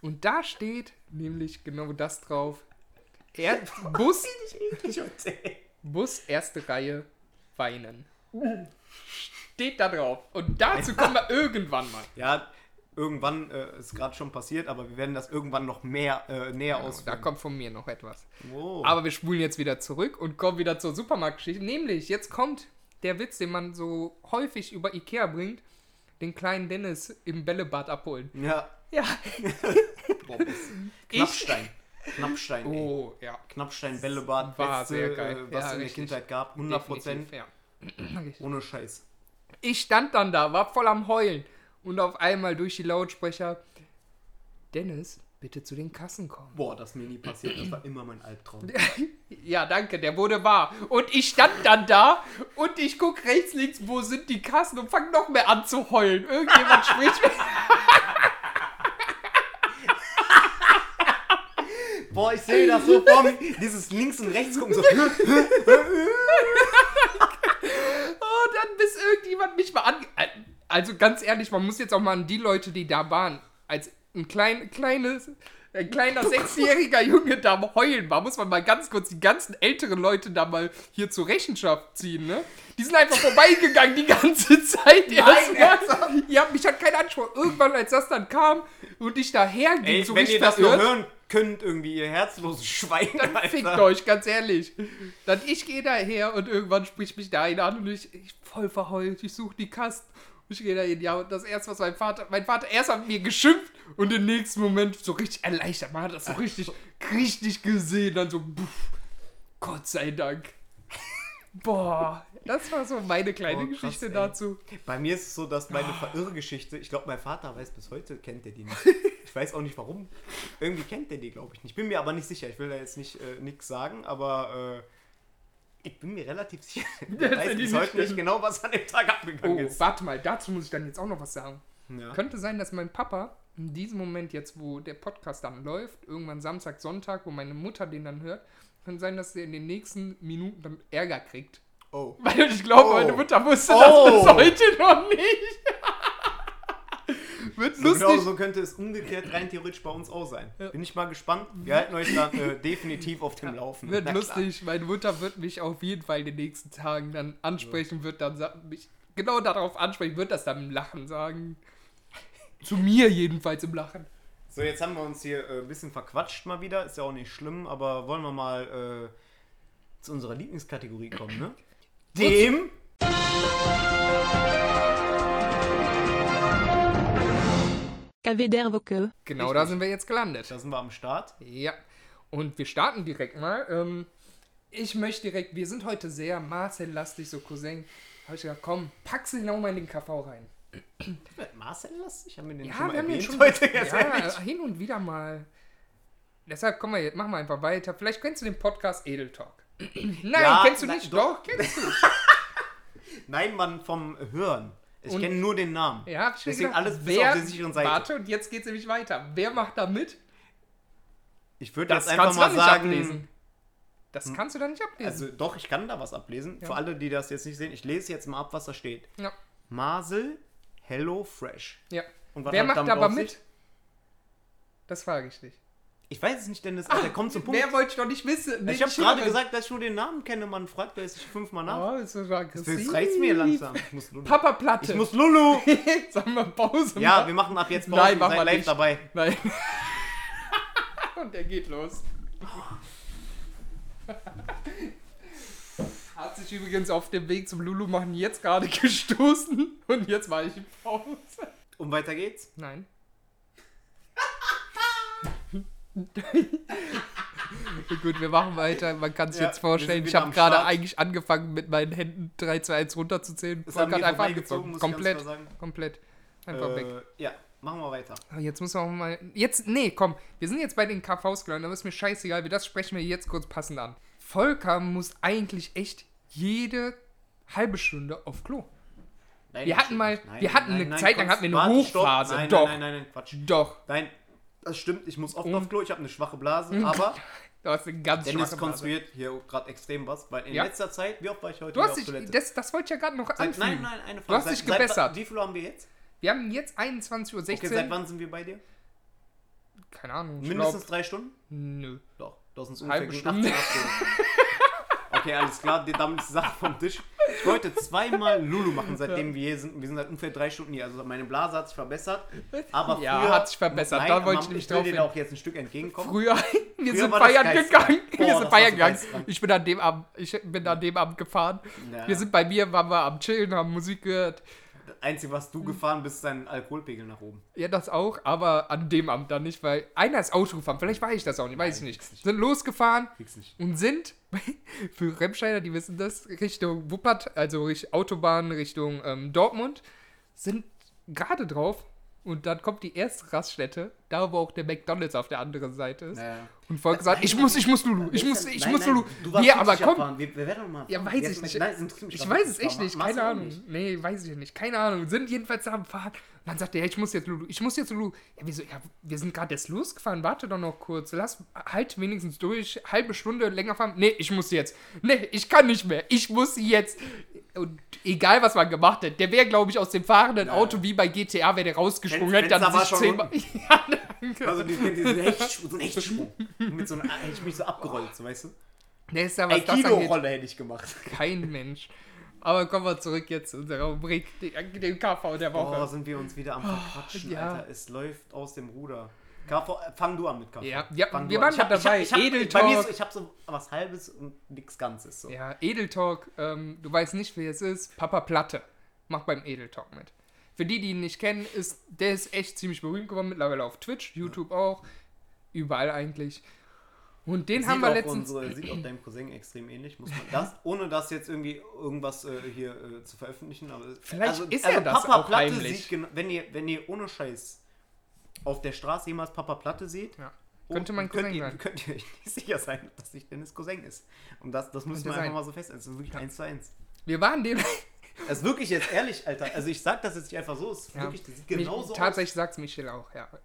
Und da steht nämlich genau das drauf. Er, Bus, Bus, erste Reihe, weinen. Steht da drauf. Und dazu kommen wir irgendwann mal. ja, irgendwann äh, ist gerade schon passiert, aber wir werden das irgendwann noch mehr äh, näher Genau, da ausführen. kommt von mir noch etwas. Wow. Aber wir spulen jetzt wieder zurück und kommen wieder zur Supermarktgeschichte. Nämlich, jetzt kommt der Witz, den man so häufig über Ikea bringt, den kleinen Dennis im Bällebad abholen. ja, Ja. Boah, Knappstein. Knappstein, ey. Oh, ja. Knappstein, Bällebad, War beste, sehr geil. Äh, was Ja, es in der. Kindheit gab. 100 Prozent. Ja. Ohne Scheiß. Ich stand dann da, war voll am Heulen und auf einmal durch die Lautsprecher, Dennis, bitte zu den Kassen kommen. Boah, das ist mir nie passiert. Das war immer mein Albtraum. Ja, danke, der wurde wahr. Und ich stand dann da und ich guck rechts, links, wo sind die Kassen und fang noch mehr an zu heulen. Irgendjemand spricht mich. Boah, ich sehe das so vor mir. Dieses links und rechts gucken so. Oh, dann bis irgendjemand mich mal an. Also ganz ehrlich, man muss jetzt auch mal an die Leute, die da waren, als ein klein, kleines, ein kleiner sechsjähriger Junge da am heulen war, muss man mal ganz kurz die ganzen älteren Leute da mal hier zur Rechenschaft ziehen, ne? Die sind einfach vorbeigegangen die ganze Zeit erstmal. Ja, mich hat kein Anspruch. Irgendwann, als das dann kam und ich daher ging, Ey, so wenn ihr das nur hören könnt, irgendwie, ihr herzlose Schweine. dann Alter. fickt euch, ganz ehrlich. Dann ich gehe daher und irgendwann spricht mich der eine an und ich, ich voll verheult, ich suche die Kasten. Ich gehe dahin, ja, und das erste, was mein Vater, mein Vater erst hat mir geschimpft und im nächsten Moment so richtig erleichtert. Man hat das so richtig, richtig gesehen, dann so, puff, Gott sei Dank. Boah, Das war so meine kleine Oh, krass, Geschichte ey. dazu. Bei mir ist es so, dass meine Verirrgeschichte, ich glaube, mein Vater weiß bis heute, kennt er die nicht. Ich weiß auch nicht warum. Irgendwie kennt er die, glaube ich nicht. Ich bin mir aber nicht sicher. Ich will da jetzt nicht äh, nichts sagen, aber äh, ich bin mir relativ sicher. Ich weiß bis nicht heute nicht genau, was an dem Tag abgegangen Oh, ist. warte mal, dazu muss ich dann jetzt auch noch was sagen. Ja. Könnte sein, dass mein Papa in diesem Moment jetzt, wo der Podcast dann läuft, irgendwann Samstag, Sonntag, wo meine Mutter den dann hört, könnte sein, dass er in den nächsten Minuten dann Ärger kriegt. Oh. Weil ich glaube, Oh. meine Mutter wusste Oh. das bis heute noch nicht. Wird So lustig. genau so könnte es umgekehrt rein theoretisch bei uns auch sein. Ja. Bin ich mal gespannt. Wir halten euch da äh, definitiv auf dem Laufen. Wird Na klar. lustig. Meine Mutter wird mich auf jeden Fall in den nächsten Tagen dann ansprechen, wird dann mich genau darauf ansprechen, wird das dann im Lachen sagen. Zu mir jedenfalls im Lachen. So, jetzt haben wir uns hier äh, ein bisschen verquatscht mal wieder. Ist ja auch nicht schlimm, aber wollen wir mal äh, zu unserer Lieblingskategorie kommen, ne? Dem Kaviderwoke. Genau, Richtig. da sind wir jetzt gelandet. Da sind wir am Start. Ja. Und wir starten direkt mal. Ähm, ich möchte direkt, wir sind heute sehr Marcel-lastig, so Cousin. Habe ich gedacht, komm, pack sie noch mal in den KV rein. Marcel lastig? Haben wir den Ja, schon mal wir haben den schon heute? Ja, hin und wieder mal. Deshalb komm mal jetzt, machen wir einfach weiter. Vielleicht kennst du den Podcast Edel Talk. Nein, Ja, kennst du nein, nicht? doch. Doch, kennst du. Nein, Mann, vom Hören. Ich kenne nur den Namen. Ja, hab ich Deswegen gedacht, alles bis auf der sicheren Seite. Warte, und jetzt geht's nämlich weiter. Wer macht da mit? Ich würde Das jetzt einfach mal da nicht sagen. ablesen. Das kannst du da nicht ablesen. Also doch, ich kann da was ablesen. Ja. Für alle, die das jetzt nicht sehen, ich lese jetzt mal ab, was da steht. ja. Marcel Hello Fresh. ja. Und Wer macht damit aber mit? Das frage ich dich. Ich weiß es nicht, Dennis, aber der kommt zum Punkt. Wer wollte ich doch nicht wissen? Ich habe gerade gesagt, dass ich nur den Namen kenne. Man fragt er sich fünfmal nach. Oh, ist so aggressiv. Jetzt reicht's mir langsam. Ich muss Lulu. Papa Platte. Ich muss Lulu. Sagen wir Pause. Ja, machen? wir machen ab jetzt Pause. Nein, mach mal live nicht. dabei. Nein. Und er geht los. Hat sich übrigens auf dem Weg zum Lulu machen jetzt gerade gestoßen und jetzt war ich in Pause. Und weiter geht's. Nein. Gut, wir machen weiter. Man kann sich Ja, jetzt vorstellen, ich habe gerade eigentlich angefangen, mit meinen Händen 3, 2, 1 runterzuzählen. Hat mir einfach ganz Komplett. Komplett. Einfach weg. Äh, ja, machen wir weiter. Ah, Jetzt müssen wir auch mal. Jetzt, nee, komm. Wir sind jetzt bei den KVs gelandet, aber ist mir scheißegal. Wir das sprechen wir jetzt kurz passend an. Volker muss eigentlich echt jede halbe Stunde auf Klo. Nein, Wir das hatten mal-. Nein, wir hatten nein, eine Zeit lang hatten wir eine stopp. Hochphase. Nein, Doch. Nein, nein, nein, nein, Quatsch. Doch. Nein, das stimmt. Ich muss oft Mhm. auf Klo. Ich habe eine schwache Blase, aber Du hast eine ganz Dennis schwache Blase. konstruiert hier gerade extrem was, weil in Ja. letzter Zeit, wie oft war ich heute Du wieder hast auf dich, Toilette? das, das wollte ich ja gerade noch Seit, anfügen. nein, nein, eine Frage. Du hast seit, dich gebessert. Seit, wie viel haben wir jetzt? Wir haben jetzt 21.16 Uhr. Okay, seit wann sind wir bei dir? Keine Ahnung. Ich Mindestens glaub, drei Stunden? nö. Doch, du hast uns Halbe ungefähr Stunde. 18 Stunden. Okay, alles klar, die- damit ist die Sache vom Tisch. Ich wollte zweimal Lulu machen, seitdem wir hier sind. Wir sind seit ungefähr drei Stunden hier. Also meine Blase hat sich verbessert. Aber Ja, früher, hat sich verbessert. Nein, Da wollte ich nämlich will drauf dir hin. da auch jetzt ein Stück entgegenkommen. Früher, wir Früher sind feiern gegangen. Boah, wir sind feiern gegangen. Ich bin an dem Abend, ich bin an dem Abend gefahren. Ja. Wir sind bei mir, waren wir am Chillen, haben Musik gehört. Das Einzige, was du gefahren bist, ist dein Alkoholpegel nach oben. Ja, das auch, aber an dem Abend dann nicht, weil einer ist Auto gefahren. Vielleicht war ich das auch nicht, weiß ich Nein, nicht. kriegst nicht. Sind losgefahren nicht. und sind, für Remscheider, die wissen das, Richtung Wuppert, also Autobahn Richtung ähm, Dortmund, sind gerade drauf und dann kommt die erste Raststätte, da wo auch der McDonalds auf der anderen Seite ist. Naja. Und Volk sagt, ich muss, ich muss Lulu, ich muss, ich muss Lulu. Du warst Ja, aber 50 komm. Wir, wir werden doch mal. Ja, weiß Jetzt ich nicht. Nein, Ich weiß es echt nicht, keine Ahnung. nicht. Nee, weiß ich nicht, keine Ahnung. Sind jedenfalls da am Fahren. Und dann sagt er, ja, ich muss jetzt Lulu, ich muss jetzt Lulu. Ja, wieso? Ja, wir sind gerade erst losgefahren, warte doch noch kurz. Lass halt wenigstens durch, halbe Stunde länger fahren. Nee, ich muss jetzt. Nee, ich kann nicht mehr. Ich muss jetzt. Und egal, was man gemacht hat, der wäre, glaube ich, aus dem fahrenden Ja. Auto wie bei GTA, wäre der rausgesprungen, hätte dann sich zehnmal. Ja, danke. Also diesen, diesen Hechtsprung, so einen Hechtsprung. Mit so einem, hätte ich mich so abgerollt, so weißt du? Der ist ja was. Aikido-Rolle hätte ich gemacht. Kein Mensch. Aber kommen wir zurück jetzt zu unserer Rubrik, den KV der Woche. Oh, sind wir uns wieder am Verquatschen, ja. Alter. Es läuft aus dem Ruder. KV, äh, fang du an mit KV. Ja, ja, Fang wir du an. waren Ich hab- dabei. Ich hab, ich hab, Edel bei mir ist ich habe so was Halbes und nichts Ganzes. So. Ja, Edeltalk, ähm, du weißt nicht, wer es ist. Papa Platte macht beim Edeltalk mit. Für die, die ihn nicht kennen, ist der ist echt ziemlich berühmt geworden, mittlerweile auf Twitch, YouTube auch, überall eigentlich. Und den Sieht haben wir letztens. Unsere, sieht auch deinem Cousin extrem ähnlich, muss man das, ohne das jetzt irgendwie irgendwas äh, hier äh, zu veröffentlichen. Aber Vielleicht ist er das Papa auch Platte heimlich. sieht wenn ihr, wenn ihr ohne Scheiß auf der Straße jemals Papa Platte seht, Ja. Könnte mein könnt Cousin ihr, sein. könnt ihr euch nicht sicher sein, dass ich Dennis Cousin ist. Und das, das müssen Könnte wir einfach mal so festhalten. Das ist wirklich Ja. eins zu eins. Wir waren dem. Das ist wirklich jetzt ehrlich, Alter. Also ich sag das jetzt nicht einfach so, es ist Ja. wirklich, das sieht genauso Mich, tatsächlich sagt's Michelle auch, ja. aus.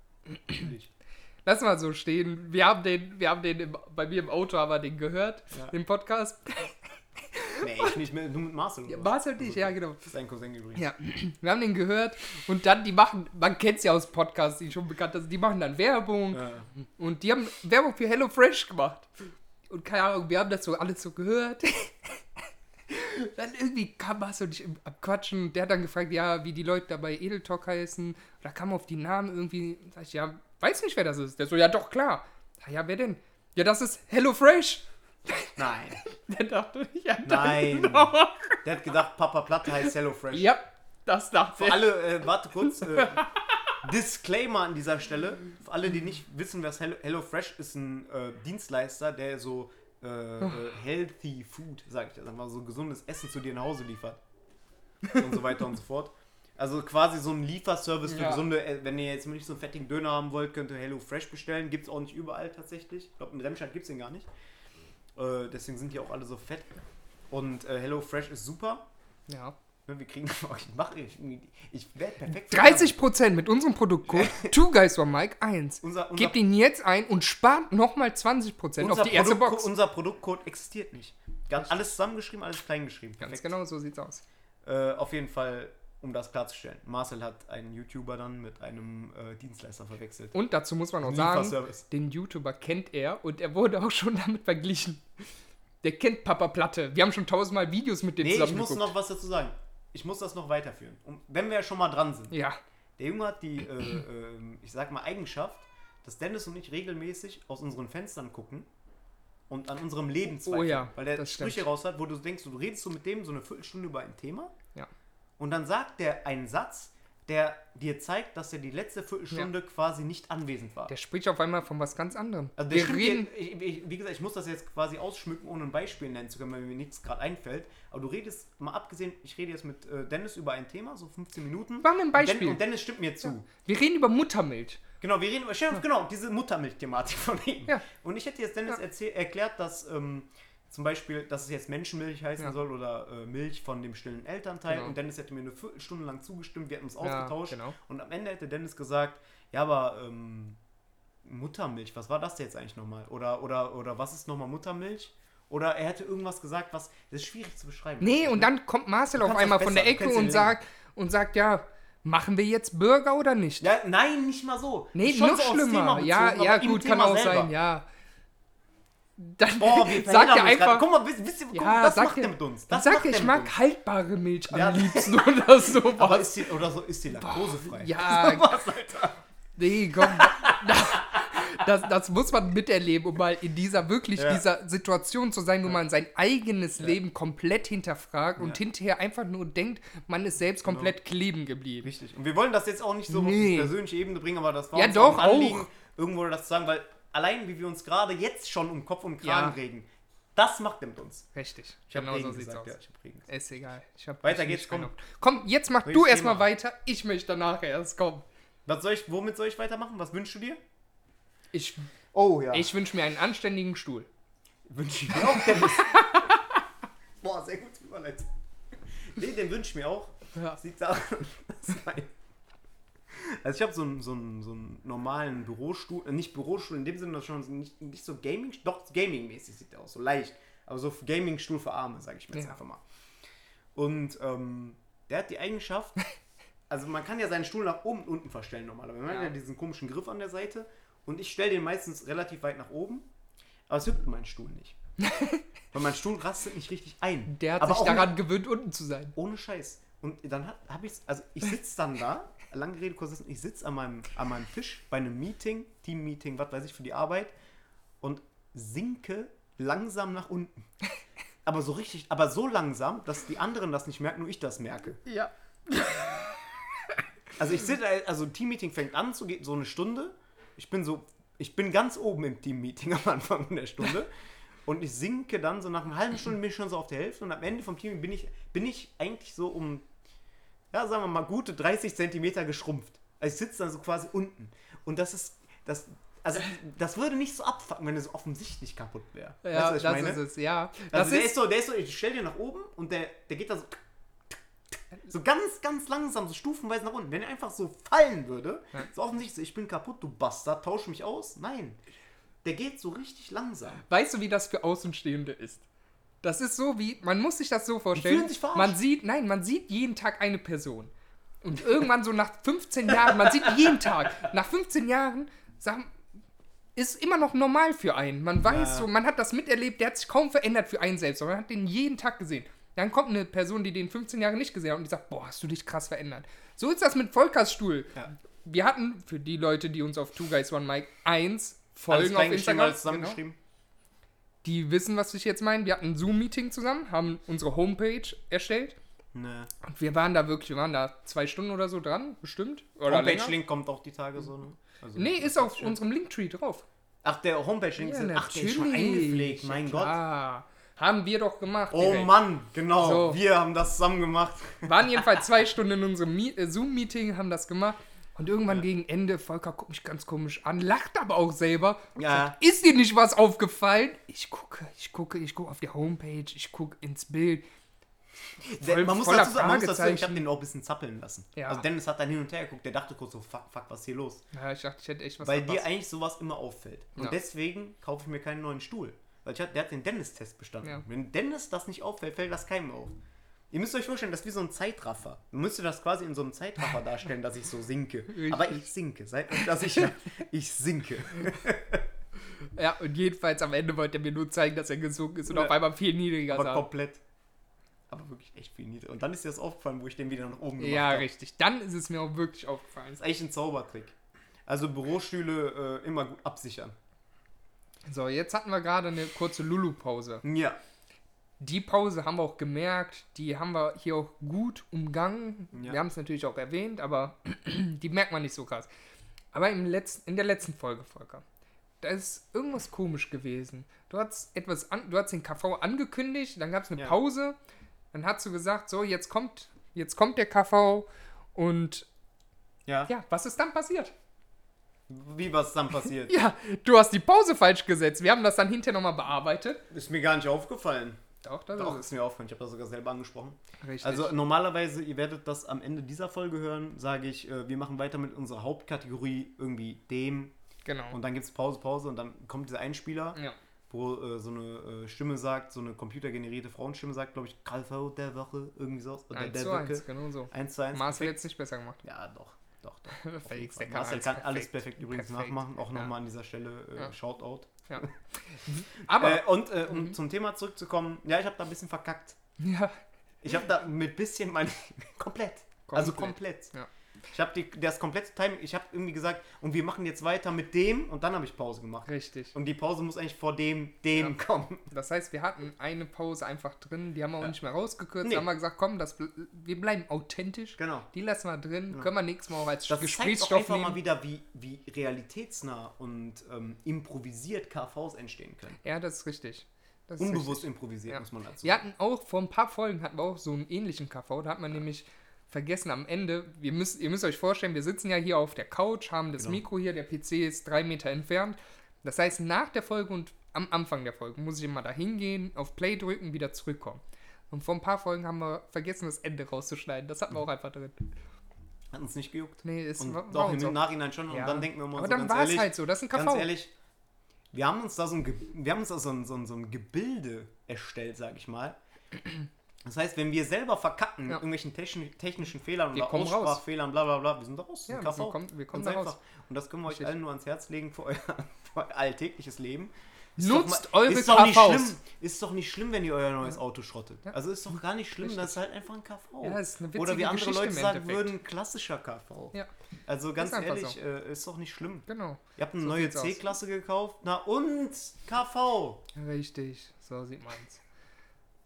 Lass mal so stehen. Wir haben den, wir haben den im, bei mir im Auto, haben wir den gehört, Ja. den Podcast. Nee, ich nicht mehr, nur mit Marcel. was? Marcel und ich, ja, genau. Das ist ein Cousin übrigens. Ja, wir haben den gehört und dann, die machen, man kennt es ja aus Podcasts, die schon bekannt sind, die machen dann Werbung Ja. und die haben Werbung für HelloFresh gemacht. Und keine Ahnung, wir haben das so alles so gehört. Dann irgendwie kam Marcel und ich im- Quatschen der hat dann gefragt, ja, wie die Leute da bei Edeltalk heißen. Da kam auf die Namen irgendwie, sag ich, ja, weiß nicht, wer das ist. Der so, ja, doch, klar. Ja, ja, wer denn? Ja, das ist HelloFresh. Nein. Der dachte, ja, Nein. doch. Der hat gedacht, Papa Platte heißt HelloFresh. Ja, das dachte Für ich. alle, äh, warte kurz. Äh, Disclaimer an dieser Stelle. Für alle, die nicht wissen, was Hello, HelloFresh ist, ein äh, Dienstleister, der so äh, äh, healthy food, sag ich das einfach, so gesundes Essen zu dir nach Hause liefert. Und so weiter und so fort. Also quasi so ein Lieferservice für Ja. gesunde, äh, wenn ihr jetzt nicht so einen fettigen Döner haben wollt, könnt ihr HelloFresh bestellen. Gibt es auch nicht überall tatsächlich. Ich glaube, in Remscheid gibt es den gar nicht. Äh, deswegen sind die auch alle so fett. Und äh, HelloFresh ist super. Ja. Wir kriegen, ich mache ich, ich werde perfekt. 30% mit unserem Produktcode Two Guys One Mike 1. Unser, unser, Gebt ihn jetzt ein und spart nochmal 20% unser, auf die erste Box. unser Produktcode existiert nicht. Ganz, alles zusammengeschrieben, alles kleingeschrieben. Ganz Perfekt. genau, so sieht's aus. Äh, auf jeden Fall, um das klarzustellen. Marcel hat einen YouTuber dann mit einem äh, Dienstleister verwechselt. Und dazu muss man auch sagen, den YouTuber kennt er und er wurde auch schon damit verglichen. Der kennt Papa Platte. Wir haben schon tausendmal Videos mit dem Nee, ich zusammen muss geguckt. noch was dazu sagen. Ich muss das noch weiterführen. Und wenn wir ja schon mal dran sind. Ja, Der Junge hat die, äh, ähm, ich sag mal, Eigenschaft, dass Dennis und ich regelmäßig aus unseren Fenstern gucken und an unserem Leben zweifeln. Oh ja, weil der Sprüche raus hat, wo du denkst, du redest so mit dem so eine Viertelstunde über ein Thema ja. und dann sagt der einen Satz, der dir zeigt, dass er die letzte Viertelstunde quasi nicht anwesend war. Der spricht auf einmal von was ganz anderem. Also Wir reden. dir, ich, ich, wie gesagt, ich muss das jetzt quasi ausschmücken, ohne ein Beispiel nennen zu können, weil mir nichts gerade einfällt. Aber du redest, mal abgesehen, ich rede jetzt mit äh, Dennis über ein Thema, so 15 Minuten. Machen wir ein Und Beispiel. Den, und Dennis stimmt mir zu. Wir reden über Muttermilch. Genau, wir reden über, ja. genau, diese Muttermilch-Thematik von ihm. Ja. Und ich hätte jetzt Dennis Ja. erzähl, erklärt, dass ähm, zum Beispiel, dass es jetzt Menschenmilch heißen Ja. soll oder äh, Milch von dem stillen Elternteil. Genau. Und Dennis hätte mir eine Viertelstunde lang zugestimmt, wir hätten uns Ja, ausgetauscht. genau. Und am Ende hätte Dennis gesagt, ja, aber ähm, Muttermilch, was war das jetzt eigentlich nochmal? Oder, oder, oder was ist nochmal Muttermilch? Oder er hätte irgendwas gesagt, was, das ist schwierig zu beschreiben. Nee, und dann kommt Marcel auf einmal von der Ecke und sagt, und sagt, ja, machen wir jetzt Burger oder nicht? Ja, nein, nicht mal so. nee, Schon noch so schlimmer. bezogen, Ja, ja, gut, kann auch selber. sein, ja. Dann Boah, wir sagt er einfach, grad. Guck mal, wisst, wisst ihr, guck, ja, das macht er, er mit uns. Das sagt macht er, ich mag uns. haltbare Milch Ja. am liebsten oder so. Aber ist die, oder so ist die laktosefrei. Ja, Was, Alter? nee, komm. Das, das muss man miterleben, um mal in dieser wirklich Ja. dieser Situation zu sein, wo man sein eigenes Leben komplett hinterfragt und Ja. hinterher einfach nur denkt, man ist selbst komplett kleben geblieben. Richtig. Und wir wollen das jetzt auch nicht so auf Nee. die persönliche Ebene bringen, aber das war Ja, doch, ein Anliegen, auch. irgendwo das zu sagen, weil allein wie wir uns gerade jetzt schon um Kopf und Kragen Ja. regen, das macht er mit uns. Richtig. Ich hab genau so sieht's gesagt, aus. Ja, ich hab Regen. Ist egal. Ich hab Weiter geht's, komm. Komm, jetzt mach Welches du erstmal weiter. Ich möchte danach erst kommen. Was soll ich, womit soll ich weitermachen? Was wünschst du dir? Ich, Oh ja. Ich ich wünsche mir einen anständigen Stuhl. wünsche mir auch Dennis. Boah, sehr gut Überleitung. Nee, den wünsche ich mir auch. Ja. Das liegt daran, dass mein also ich habe so einen, so, einen, so einen normalen Bürostuhl, äh, nicht Bürostuhl in dem Sinne, das schon nicht, nicht so Gaming, doch Gaming-mäßig sieht der aus, so leicht, aber so Gaming-Stuhl für Arme, sage ich mir jetzt Ja. einfach mal. Und ähm, der hat die Eigenschaft, also man kann ja seinen Stuhl nach oben und unten verstellen normalerweise. Man hat Ja. ja diesen komischen Griff an der Seite und ich stelle den meistens relativ weit nach oben, aber es hüpft mein Stuhl nicht. Weil mein Stuhl rastet nicht richtig ein. Der hat aber sich daran gewöhnt, unten zu sein. ohne Scheiß. Und dann habe ich also ich sitze dann da, lange Rede, kurzer Sinn, ich sitze an meinem, an meinem Tisch bei einem Meeting, Team-Meeting, was weiß ich, für die Arbeit und sinke langsam nach unten. Aber so richtig, aber so langsam, dass die anderen das nicht merken, nur ich das merke. Ja. Also ich sitze, also Team-Meeting fängt an, so geht so eine Stunde. Ich bin so ich bin ganz oben im Team-Meeting am Anfang der Stunde und ich sinke dann so nach einer halben Stunde bin ich schon so auf der Hälfte und am Ende vom Team bin ich, bin ich eigentlich so um, ja, sagen wir mal, gute 30 Zentimeter geschrumpft. Also ich sitze dann so quasi unten. Und das ist, das, also das würde nicht so abfucken, wenn es so offensichtlich kaputt wäre. Ja, weißt du, das meine? ist es, ja. Also Das der ist, so, der ist so, ich stell dir nach oben und der, der geht da so, so ganz, ganz langsam, so stufenweise nach unten. Wenn er einfach so fallen würde, Ja. so offensichtlich, ich bin kaputt, du Bastard, tausch mich aus. Nein, der geht so richtig langsam. weißt du, wie das für Außenstehende ist? Das ist so wie, man muss sich das so vorstellen. fühlen sich verarscht. man sieht, nein, man sieht jeden Tag eine Person. Und irgendwann so nach 15 Jahren, man sieht jeden Tag, nach 15 Jahren, sagen, ist immer noch normal für einen. Man weiß Ja. so, man hat das miterlebt, der hat sich kaum verändert für einen selbst, sondern man hat den jeden Tag gesehen. Dann kommt eine Person, die den 15 Jahre nicht gesehen hat und die sagt, boah, hast du dich krass verändert. So ist das mit Volkers Stuhl. Ja. Wir hatten, für die Leute, die uns auf Two Guys One Mike 1 Alles folgen auf Instagram, alles genau, zusammengeschrieben. Die wissen, was ich jetzt meine. Wir hatten ein Zoom-Meeting zusammen, haben unsere Homepage erstellt. Ne. Und wir waren da wirklich, wir waren da zwei Stunden oder so dran, bestimmt. Homepage-Link kommt auch die Tage so, ne? Also, Nee, ist auf schön. unserem Linktree drauf. Ach, der Homepage-Link ist, ach, der ist schon eingepflegt, mein Gott. Ah, haben wir doch gemacht. Oh direkt. Mann, genau. So. Wir haben das zusammen gemacht. Waren jedenfalls zwei Stunden in unserem äh, Zoom-Meeting, haben das gemacht. Und irgendwann gegen Ende, Volker guckt mich ganz komisch an, lacht aber auch selber. Ja. Ist dir nicht was aufgefallen? Ich gucke, ich gucke, ich gucke auf die Homepage, ich gucke ins Bild. Voll- man muss dazu sagen, man muss dazu sagen, ich habe den auch ein bisschen zappeln lassen. Ja. Also Dennis hat dann hin und her geguckt, der dachte kurz so, fuck, fuck, was ist hier los? Ja, ich dachte, ich hätte echt was Weil dir eigentlich sowas immer auffällt. Und Ja. deswegen kaufe ich mir keinen neuen Stuhl. Weil ich der hat den Dennis-Test bestanden. Ja. Wenn Dennis das nicht auffällt, fällt das keinem auf. Ihr müsst euch vorstellen, das ist wie so ein Zeitraffer. Ihr müsst ihr das quasi in so einem Zeitraffer darstellen, dass ich so sinke. Aber ich sinke. Seid euch da sicher. Ich sinke. Ja, und jedenfalls am Ende wollte er mir nur zeigen, dass er gesungen ist und Ja. auf einmal viel niedriger Aber sah. komplett. Aber wirklich echt viel niedriger. Und dann ist dir das aufgefallen, wo ich den wieder nach oben gemacht Ja, habe. richtig. Dann ist es mir auch wirklich aufgefallen. Das ist eigentlich ein Zaubertrick. Also Bürostühle äh, immer gut absichern. So, jetzt hatten wir gerade eine kurze Lulu-Pause. Ja. Die Pause haben wir auch gemerkt, die haben wir hier auch gut umgangen. Ja. Wir haben es natürlich auch erwähnt, aber die merkt man nicht so krass. Aber im letzten, in der letzten Folge, Volker, da ist irgendwas komisch gewesen. Du hast etwas an, du hast den KV angekündigt, dann gab es eine Ja. Pause, dann hast du gesagt, so, jetzt kommt, jetzt kommt der KV und Ja. ja, was ist dann passiert? Wie was dann passiert? Ja, du hast die Pause falsch gesetzt. Wir haben das dann hinterher nochmal bearbeitet. Ist mir gar nicht aufgefallen. Doch, das Doch, ist ist mir aufgefallen. Ich habe das sogar selber angesprochen. es. Richtig. Also normalerweise, ihr werdet das am Ende dieser Folge hören, sage ich, äh, wir machen weiter mit unserer Hauptkategorie irgendwie dem genau. und dann gibt es Pause, Pause und dann kommt dieser Einspieler, ja. wo äh, so eine äh, Stimme sagt, so eine computergenerierte Frauenstimme sagt, glaube ich, KV der Woche, irgendwie so. Oder 1 der zu Woche. 1, genau so. 1 zu 1. Marcel jetzt nicht besser gemacht. Ja, doch. Doch, doch. Felix, der kann Marcel alles kann alles perfekt. perfekt übrigens Perfekt. nachmachen. Auch Ja. nochmal an dieser Stelle äh, Ja. Shoutout. Aber, Äh, und äh, um Mhm. zum Thema zurückzukommen, ja, ich habe da ein bisschen verkackt. ja, Ich habe da mit bisschen mein. komplett. Also Komplett. komplett. Ja. Ich habe das komplette Timing, ich habe irgendwie gesagt, und wir machen jetzt weiter mit dem und dann habe ich Pause gemacht. richtig. Und die Pause muss eigentlich vor dem, dem kommen. Das heißt, wir hatten eine Pause einfach drin, die haben wir auch Ja. nicht mehr rausgekürzt. Nee. Haben wir gesagt, komm, das, wir bleiben authentisch. Genau. Die lassen wir drin. Ja. Können wir nächstes Mal auch als Das zeigt auch Gesprächsstoff einfach mal nehmen. wieder, wie, wie realitätsnah und ähm, improvisiert KVs entstehen können. Ja, das ist richtig. Das ist Unbewusst richtig. improvisiert, Ja. muss man dazu Wir hatten auch, vor ein paar Folgen hatten wir auch so einen ähnlichen KV. Da hat man nämlich vergessen am Ende, wir müsst, ihr müsst euch vorstellen, wir sitzen ja hier auf der Couch, haben das Genau. Mikro hier, der PC ist drei Meter entfernt. Das heißt, nach der Folge und am Anfang der Folge muss ich immer da hingehen, auf Play drücken, wieder zurückkommen. Und vor ein paar Folgen haben wir vergessen, das Ende rauszuschneiden. Das hatten wir auch einfach drin. Hat uns nicht gejuckt. Nee, ist Und war, doch uns im auch- Nachhinein schon. Und Ja. dann denken wir mal Aber so dann war es halt so, das ist ein KV. ganz ehrlich, wir haben uns da so ein, wir haben uns da so ein, so ein, so ein Gebilde erstellt, sag ich mal. Das heißt, wenn wir selber verkacken mit Ja. irgendwelchen techni technischen Fehlern Wir oder. Aussprachfehlern, bla bla bla, wir sind da raus. Ja, wir kommen- wir kommen da raus. Und das können wir euch Richtig. allen nur ans Herz legen für euer, für euer alltägliches Leben. Nutzt doch mal- eure ist doch nicht schlimm. Ist doch nicht schlimm, wenn ihr euer neues Auto schrottet. Ja. Also ist doch gar nicht schlimm, Richtig. das ist halt einfach ein KV. Ja, ist eine witzige Oder wie andere Geschichte Leute sagen würden, klassischer KV. Ja, Also ganz Ist ehrlich, äh, ist doch nicht schlimm. genau. Ihr habt eine So neue. C-Klasse gekauft. Na und KV. Richtig, so sieht man's.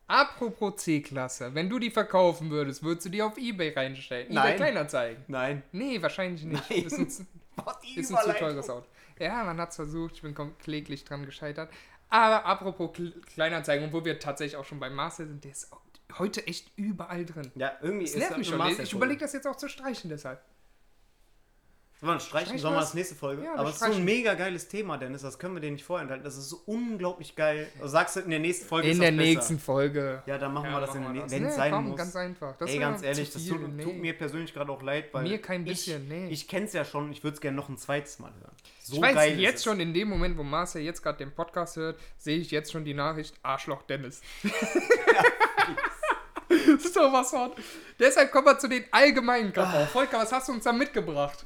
Apropos C-Klasse, wenn du die verkaufen würdest, würdest du die auf Ebay reinstellen? Nein. Ebay Kleinanzeigen? Nein. Nee, wahrscheinlich nicht. Nein. Das ist ein Ist ein zu teures Auto. Ja, man hat es versucht, ich bin kläglich dran gescheitert. Aber apropos Kle- Kleinanzeigen, und wo wir tatsächlich auch schon bei Marcel sind, der ist heute echt überall drin. Ja, irgendwie Das ist nervt das mich schon. Ich Masterfolge. überlege das jetzt auch zu streichen deshalb. Das streichen? Streichen Sollen wir das nächste Folge? Ja, Aber es ist so ein mega geiles Thema, Dennis. Das können wir dir nicht vorenthalten. Das ist so unglaublich geil. Also sagst du in der nächsten Folge In ist der das besser. nächsten Folge. Ja, dann machen Ja, wir das in der machen wir nächsten, wenn es Nee, sein komm, muss. ganz einfach. Das Ey, ganz ehrlich, das tut, nee. tut mir persönlich gerade auch leid, weil Mir kein bisschen, ich, nee. ich kenne es ja schon, ich würde es gerne noch ein zweites Mal hören. So ich weiß geil jetzt schon, in dem Moment, wo Marcel jetzt gerade den Podcast hört, sehe ich jetzt schon die Nachricht, Arschloch Dennis. so was von. Deshalb kommen wir zu den allgemeinen Ah. KV. Volker, was hast du uns da mitgebracht?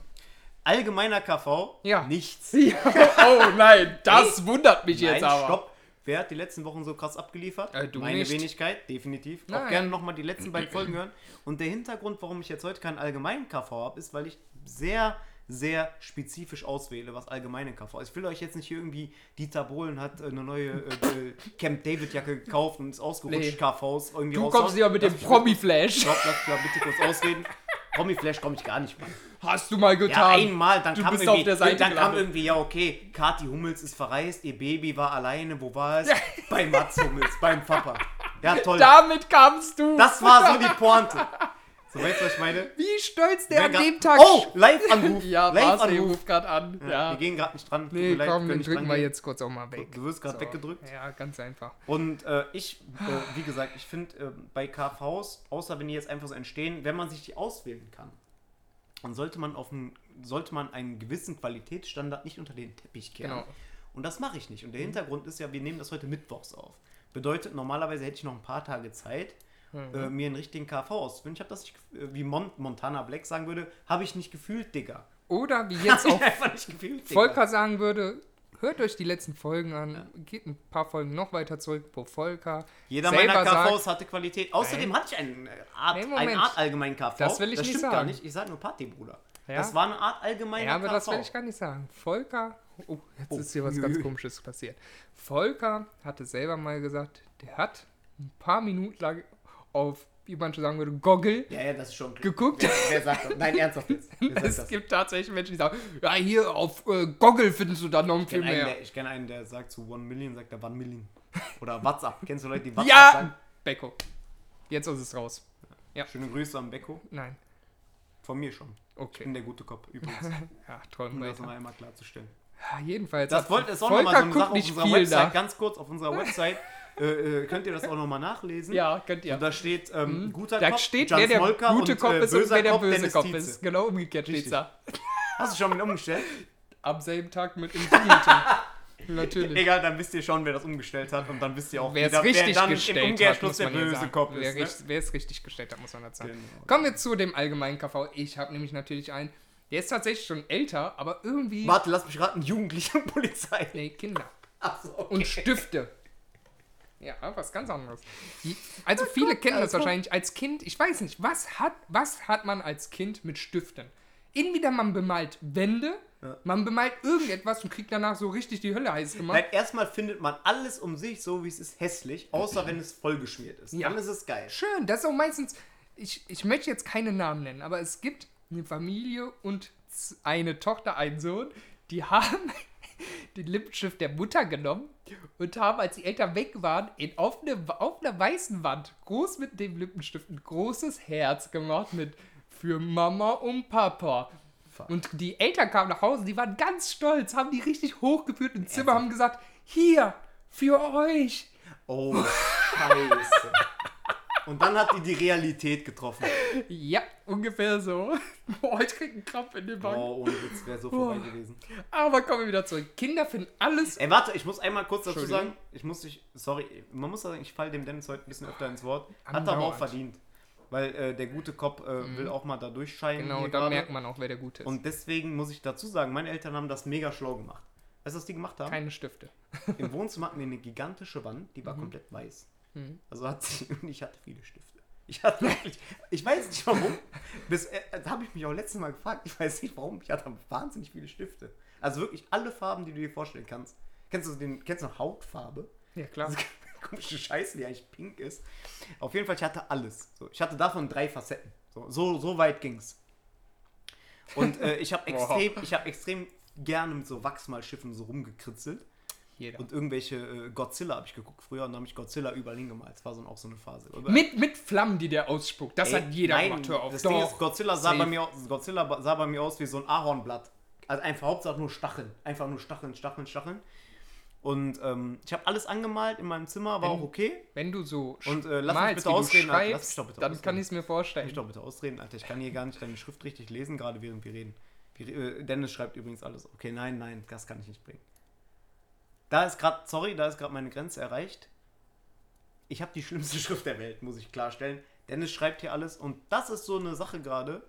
Allgemeiner KV, Ja. nichts. oh nein, das wundert mich jetzt Nein, aber. stopp. Wer hat die letzten Wochen so krass abgeliefert? Äh, Meine nicht. Wenigkeit, definitiv. Auch Nein. gerne nochmal die letzten beiden Folgen hören. Und der Hintergrund, warum ich jetzt heute keinen allgemeinen KV habe, ist, weil ich sehr, sehr spezifisch auswähle, was allgemeine KV ist. Ich will euch jetzt nicht hier irgendwie, Dieter Bohlen hat äh, eine neue äh, Camp David Jacke gekauft und ist ausgerutscht, Nee. KVs irgendwie Du kommst ja mit dem Promi-Flash. Stopp, lass mich mal bitte kurz ausreden. Promi-Flash komme ich gar nicht, Mann. Hast du mal Ja, getan. einmal, dann Du kam bist irgendwie, auf der Seite dann kam gelandet. irgendwie, ja okay, Kathi Hummels ist verreist, ihr Baby war alleine, wo war es? Bei Mats Hummels, beim Papa. Ja, toll. Damit kamst du. Das war so die Pointe. So, weißt du, was ich meine? Wie stolz der an dem Tag Oh, Live-Anruf. Ja, Live-Anruf. ruft gerade an. Ja, Ja. Wir gehen gerade nicht dran. Nee, leid, komm, den drücken wir jetzt kurz auch mal weg. Du wirst gerade So. weggedrückt. Ja, ganz einfach. Und äh, ich, äh, wie gesagt, ich finde äh, bei KVs, außer wenn die jetzt einfach so entstehen, wenn man sich die auswählen kann, dann sollte man auf einen, sollte man einen gewissen Qualitätsstandard nicht unter den Teppich kehren. Genau. Und das mache ich nicht. Und der Hintergrund ist ja, wir nehmen das heute mittwochs auf. Bedeutet, normalerweise hätte ich noch ein paar Tage Zeit, äh, mir einen richtigen KV auszuwählen. Ich habe das nicht, äh, wie Mon Montana Black sagen würde, habe ich nicht gefühlt, Digga. Oder wie jetzt auch gefühlt, Digga. Volker sagen würde, hört euch die letzten Folgen an, geht ein paar Folgen noch weiter zurück, wo Volker Jeder meiner KVs sagt, hatte Qualität. Außerdem hatte ich einen, äh, Art, Nee, eine Moment. Art allgemeinen KV. Das will ich das nicht stimmt gar sagen. nicht. Ich sage nur Partybruder. Ja? Das war eine Art allgemeiner ja, aber KV. das will ich gar nicht sagen. Volker, oh, jetzt Oh, ist hier was ui, ganz komisches passiert. Volker hatte selber mal gesagt, der hat ein paar Minuten lang auf, wie manche sagen würde, Goggle Ja, ja, das ist schon. geguckt. Wer, wer sagt das? Nein, ernsthaft jetzt. Es das? gibt tatsächlich Menschen, die sagen, ja, hier auf äh, Goggle findest du dann noch Ich viel kenne mehr. der, ich kenn einen, der sagt zu One Million, sagt er One Million. Oder WhatsApp. Kennst du Leute, die WhatsApp Ja! sagen? Becko. Jetzt ist es raus. Schöne Grüße an Becco. Nein. Von mir schon. Ich Okay. bin der gute Kopf übrigens. Ja, träumen Um das noch einmal klarzustellen. Ja, jedenfalls. Das wollte ist auch nochmal so eine Sache auf unserer viel Website. da. Ganz kurz auf unserer Website äh, äh, könnt ihr das auch nochmal nachlesen. Ja, könnt ihr. Und da steht ähm, guter Da Kopf, steht, Jan wer der Smolka gute und, Kopf äh, ist und wer der böse Dennis Kopf Tietze. ist. Genau umgekehrt steht's Richtig. da. Hast du schon mit umgestellt? Am selben Tag mit Infinity. Natürlich. Egal, dann wisst ihr schon, wer das umgestellt hat und dann wisst ihr auch, Wer es richtig wer dann gestellt im hat, muss der böse sagen. Kopf wer, ist. Ne? wer es richtig gestellt hat, muss man das sagen. Genau. Kommen wir zu dem allgemeinen KV. Ich habe nämlich natürlich einen, der ist tatsächlich schon älter, aber irgendwie... Warte, lass mich raten, Jugendliche und Polizei. Nee, Kinder. Achso, okay. Und Stifte. Ja, was ganz anderes. Also viele kennen das also. wahrscheinlich als Kind. Ich weiß nicht, was hat, was hat man als Kind mit Stiften? Entweder man bemalt Wände, Ja. man bemalt irgendetwas und kriegt danach so richtig die Hölle heiß gemacht. Nein, erstmal findet man alles um sich, so wie es ist, hässlich, außer wenn es vollgeschmiert ist. Ja. Dann ist es geil. Schön, das ist auch meistens. Ich, ich möchte jetzt keine Namen nennen, aber es gibt eine Familie und eine Tochter, einen Sohn, die haben den Lippenstift der Mutter genommen und haben, als die Eltern weg waren, in, auf, eine, auf einer weißen Wand groß mit dem Lippenstift ein großes Herz gemacht mit für Mama und Papa. Und die Eltern kamen nach Hause, die waren ganz stolz, haben die richtig hochgeführt im Zimmer, haben gesagt, hier, für euch. Oh, scheiße. Und dann hat die die Realität getroffen. Ja, ungefähr so. Boah, ich krieg einen Krampf in den Wangen. Oh, ohne Witz, wäre so vorbei gewesen. Aber kommen wir wieder zurück. Kinder finden alles. Ey, warte, ich muss einmal kurz dazu sagen, ich muss dich, sorry, man muss sagen, ich falle dem Dennis heute ein bisschen öfter ins Wort. Hat Andauernd. aber auch verdient. Weil äh, der gute Cop äh, will auch mal da durchscheinen. Genau, da gerade. merkt man auch, wer der Gute ist. Und deswegen muss ich dazu sagen, meine Eltern haben das mega schlau gemacht. Weißt du, was die gemacht haben? Keine Stifte. Im Wohnzimmer hatten wir eine gigantische Wand, die war Mhm. komplett weiß. Also hat sie, und ich hatte viele Stifte. Ich hatte wirklich, ich weiß nicht warum, bis, äh, da habe ich mich auch letztes Mal gefragt, ich weiß nicht warum, ich hatte wahnsinnig viele Stifte. Also wirklich alle Farben, die du dir vorstellen kannst. Kennst du den, kennst du noch Hautfarbe? Ja, klar. Diese komische Scheiße, die eigentlich pink ist. Auf jeden Fall, ich hatte alles. So, ich hatte davon drei Facetten. So, so, so weit ging's. Und äh, ich habe Wow. extrem, ich habe extrem gerne mit so Wachsmalschiffen so rumgekritzelt. Jeder. Und irgendwelche äh, Godzilla habe ich geguckt früher und habe ich Godzilla überall hingemalt. Das war so, auch so eine Phase. Mit, mit Flammen, die der ausspuckt. Das Ey, hat jeder nein, gemacht. Hör auf. Das Ding ist, Doch. Godzilla sah, Safe. bei mir, aus- Godzilla sah bei mir aus wie so ein Ahornblatt. Also einfach Hauptsache nur Stacheln. Einfach nur Stacheln, Stacheln, Stacheln. Und ähm, ich habe alles angemalt in meinem Zimmer, war Wenn- auch okay. Wenn du so Und, äh, lass mich malst, bitte wie du ausreden, Alter. Lass mich schreibst, doch bitte dann ausreden. kann ich es mir Kann ich vorstellen. doch bitte ausreden, Alter. Ich kann hier gar nicht deine Schrift richtig lesen, gerade während wir reden. Äh, Dennis schreibt übrigens alles. Okay, nein, nein, das kann ich nicht bringen. Da ist gerade, sorry, da ist gerade meine Grenze erreicht. Ich habe die schlimmste Schrift der Welt, muss ich klarstellen. Dennis schreibt hier alles und das ist so eine Sache gerade.